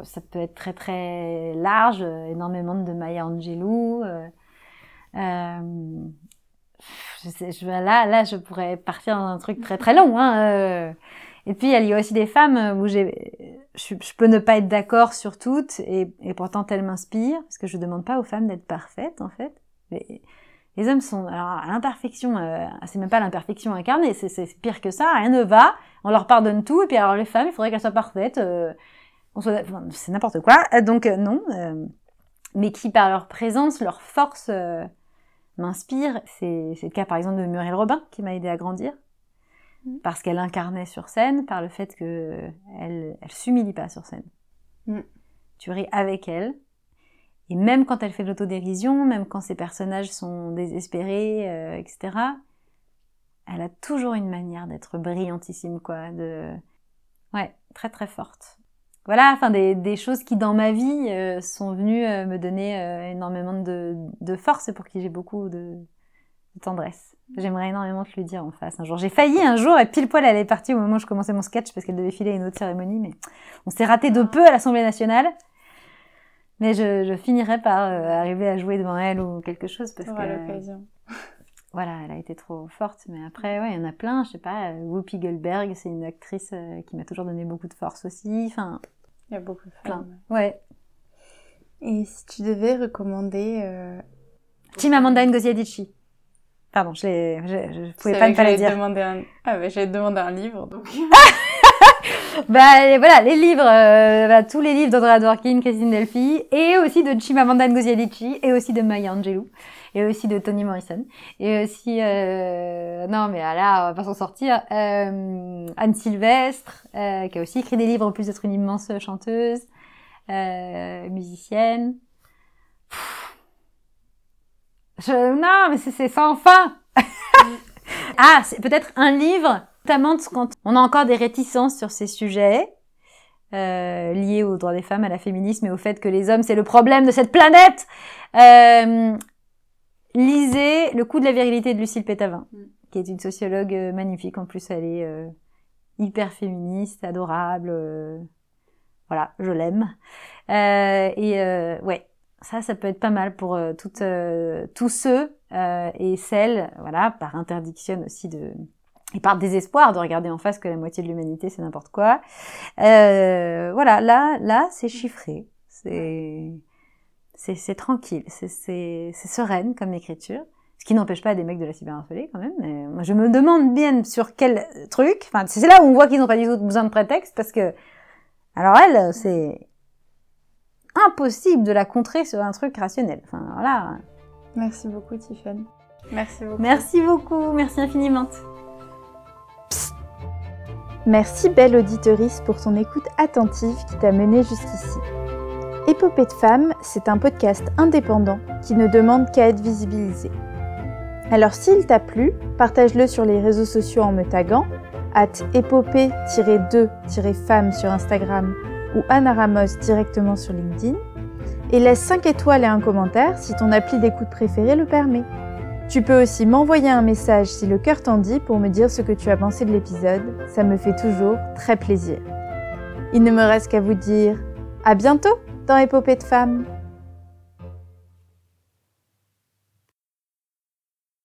ça peut être très très large, euh, énormément de Maya Angelou. je sais, je, là, là, je pourrais partir dans un truc très très long. Hein. Et puis, il y a aussi des femmes où j'ai, je, peux ne pas être d'accord sur toutes, et, pourtant elles m'inspirent, parce que je demande pas aux femmes d'être parfaites, en fait. Les hommes sont, alors, l'imperfection, euh, c'est même pas l'imperfection incarnée, c'est pire que ça, rien ne va, on leur pardonne tout, et puis alors les femmes, il faudrait qu'elles soient parfaites, euh, c'est n'importe quoi. Euh, Donc euh, non, euh, mais qui par leur présence, leur force euh, m'inspire. C'est c'est le cas par exemple de Muriel Robin qui m'a aidé à grandir Mhm. parce qu'elle incarnait sur scène par le fait que elle elle s'humilie pas sur scène. Mhm. Tu ris avec elle. Et même quand elle fait de l'autodérision, même quand ses personnages sont désespérés, euh, etc., elle a toujours une manière d'être brillantissime, quoi, de, ouais, très très forte. Voilà, enfin des, des choses qui dans ma vie euh, sont venues euh, me donner euh, énormément de, de force pour qui j'ai beaucoup de, de tendresse. J'aimerais énormément te le dire en face un jour. J'ai failli un jour et pile poil elle est partie au moment où je commençais mon sketch parce qu'elle devait filer à une autre cérémonie, mais on s'est raté de peu à l'Assemblée nationale. Mais je, je finirai par euh, arriver à jouer devant elle ou quelque chose parce que l'occasion. voilà, elle a été trop forte. Mais après, ouais, il y en a plein. Je sais pas, euh, Whoopi Goldberg, c'est une actrice euh, qui m'a toujours donné beaucoup de force aussi. Enfin, Il y a beaucoup de plein. femmes. Ouais. Et si tu devais recommander... Euh... Chimamanda Ngozi Adichie. Pardon, je, je pouvais pas ne pas te dire. demander un... Ah bah j'allais te demander un livre, donc... Bah voilà, les livres, euh, bah, tous les livres d'Andrea Dworkin, Christine Delphi, et aussi de Chimamanda Ngozi Adichie, et aussi de Maya Angelou, et aussi de Toni Morrison, et aussi, euh, non mais là, on va pas s'en sortir, euh, Anne Sylvestre, euh, qui a aussi écrit des livres en plus d'être une immense chanteuse, euh, musicienne. Pff. Je, non, mais c'est sans fin. ah, c'est peut-être un livre, notamment quand on a encore des réticences sur ces sujets euh, liés aux droits des femmes, à la féminisme et au fait que les hommes c'est le problème de cette planète. Euh, lisez Le coup de la virilité de Lucille Pétavin, Mm. qui est une sociologue euh, magnifique. En plus, elle est euh, hyper féministe, adorable. euh, voilà, je l'aime. Euh, et euh, ouais, ça, ça peut être pas mal pour euh, toutes, euh, tous ceux euh, et celles, voilà, par interdiction aussi de et par désespoir de regarder en face que la moitié de l'humanité c'est n'importe quoi. Euh, voilà, là, là, c'est chiffré, c'est c'est tranquille, c'est sereine comme écriture. Ce qui n'empêche pas des mecs de la cyberharceler quand même. Mais moi, je me demande bien sur quel truc. Enfin, c'est là où on voit qu'ils n'ont pas du tout besoin de prétexte parce que alors elle, c'est impossible de la contrer sur un truc rationnel. Enfin, voilà. Merci beaucoup, Tiffany. Merci beaucoup. Merci beaucoup, merci infiniment. Merci belle auditorice pour ton écoute attentive qui t'a mené jusqu'ici. Épopée de femmes, c'est un podcast indépendant qui ne demande qu'à être visibilisé. Alors s'il t'a plu, partage-le sur les réseaux sociaux en me taguant, at épopée-2-femmes sur Instagram ou Anna Ramos directement sur LinkedIn, et laisse 5 étoiles et un commentaire si ton appli d'écoute préférée le permet. Tu peux aussi m'envoyer un message si le cœur t'en dit pour me dire ce que tu as pensé de l'épisode, ça me fait toujours très plaisir. Il ne me reste qu'à vous dire à bientôt dans Épopée de femmes.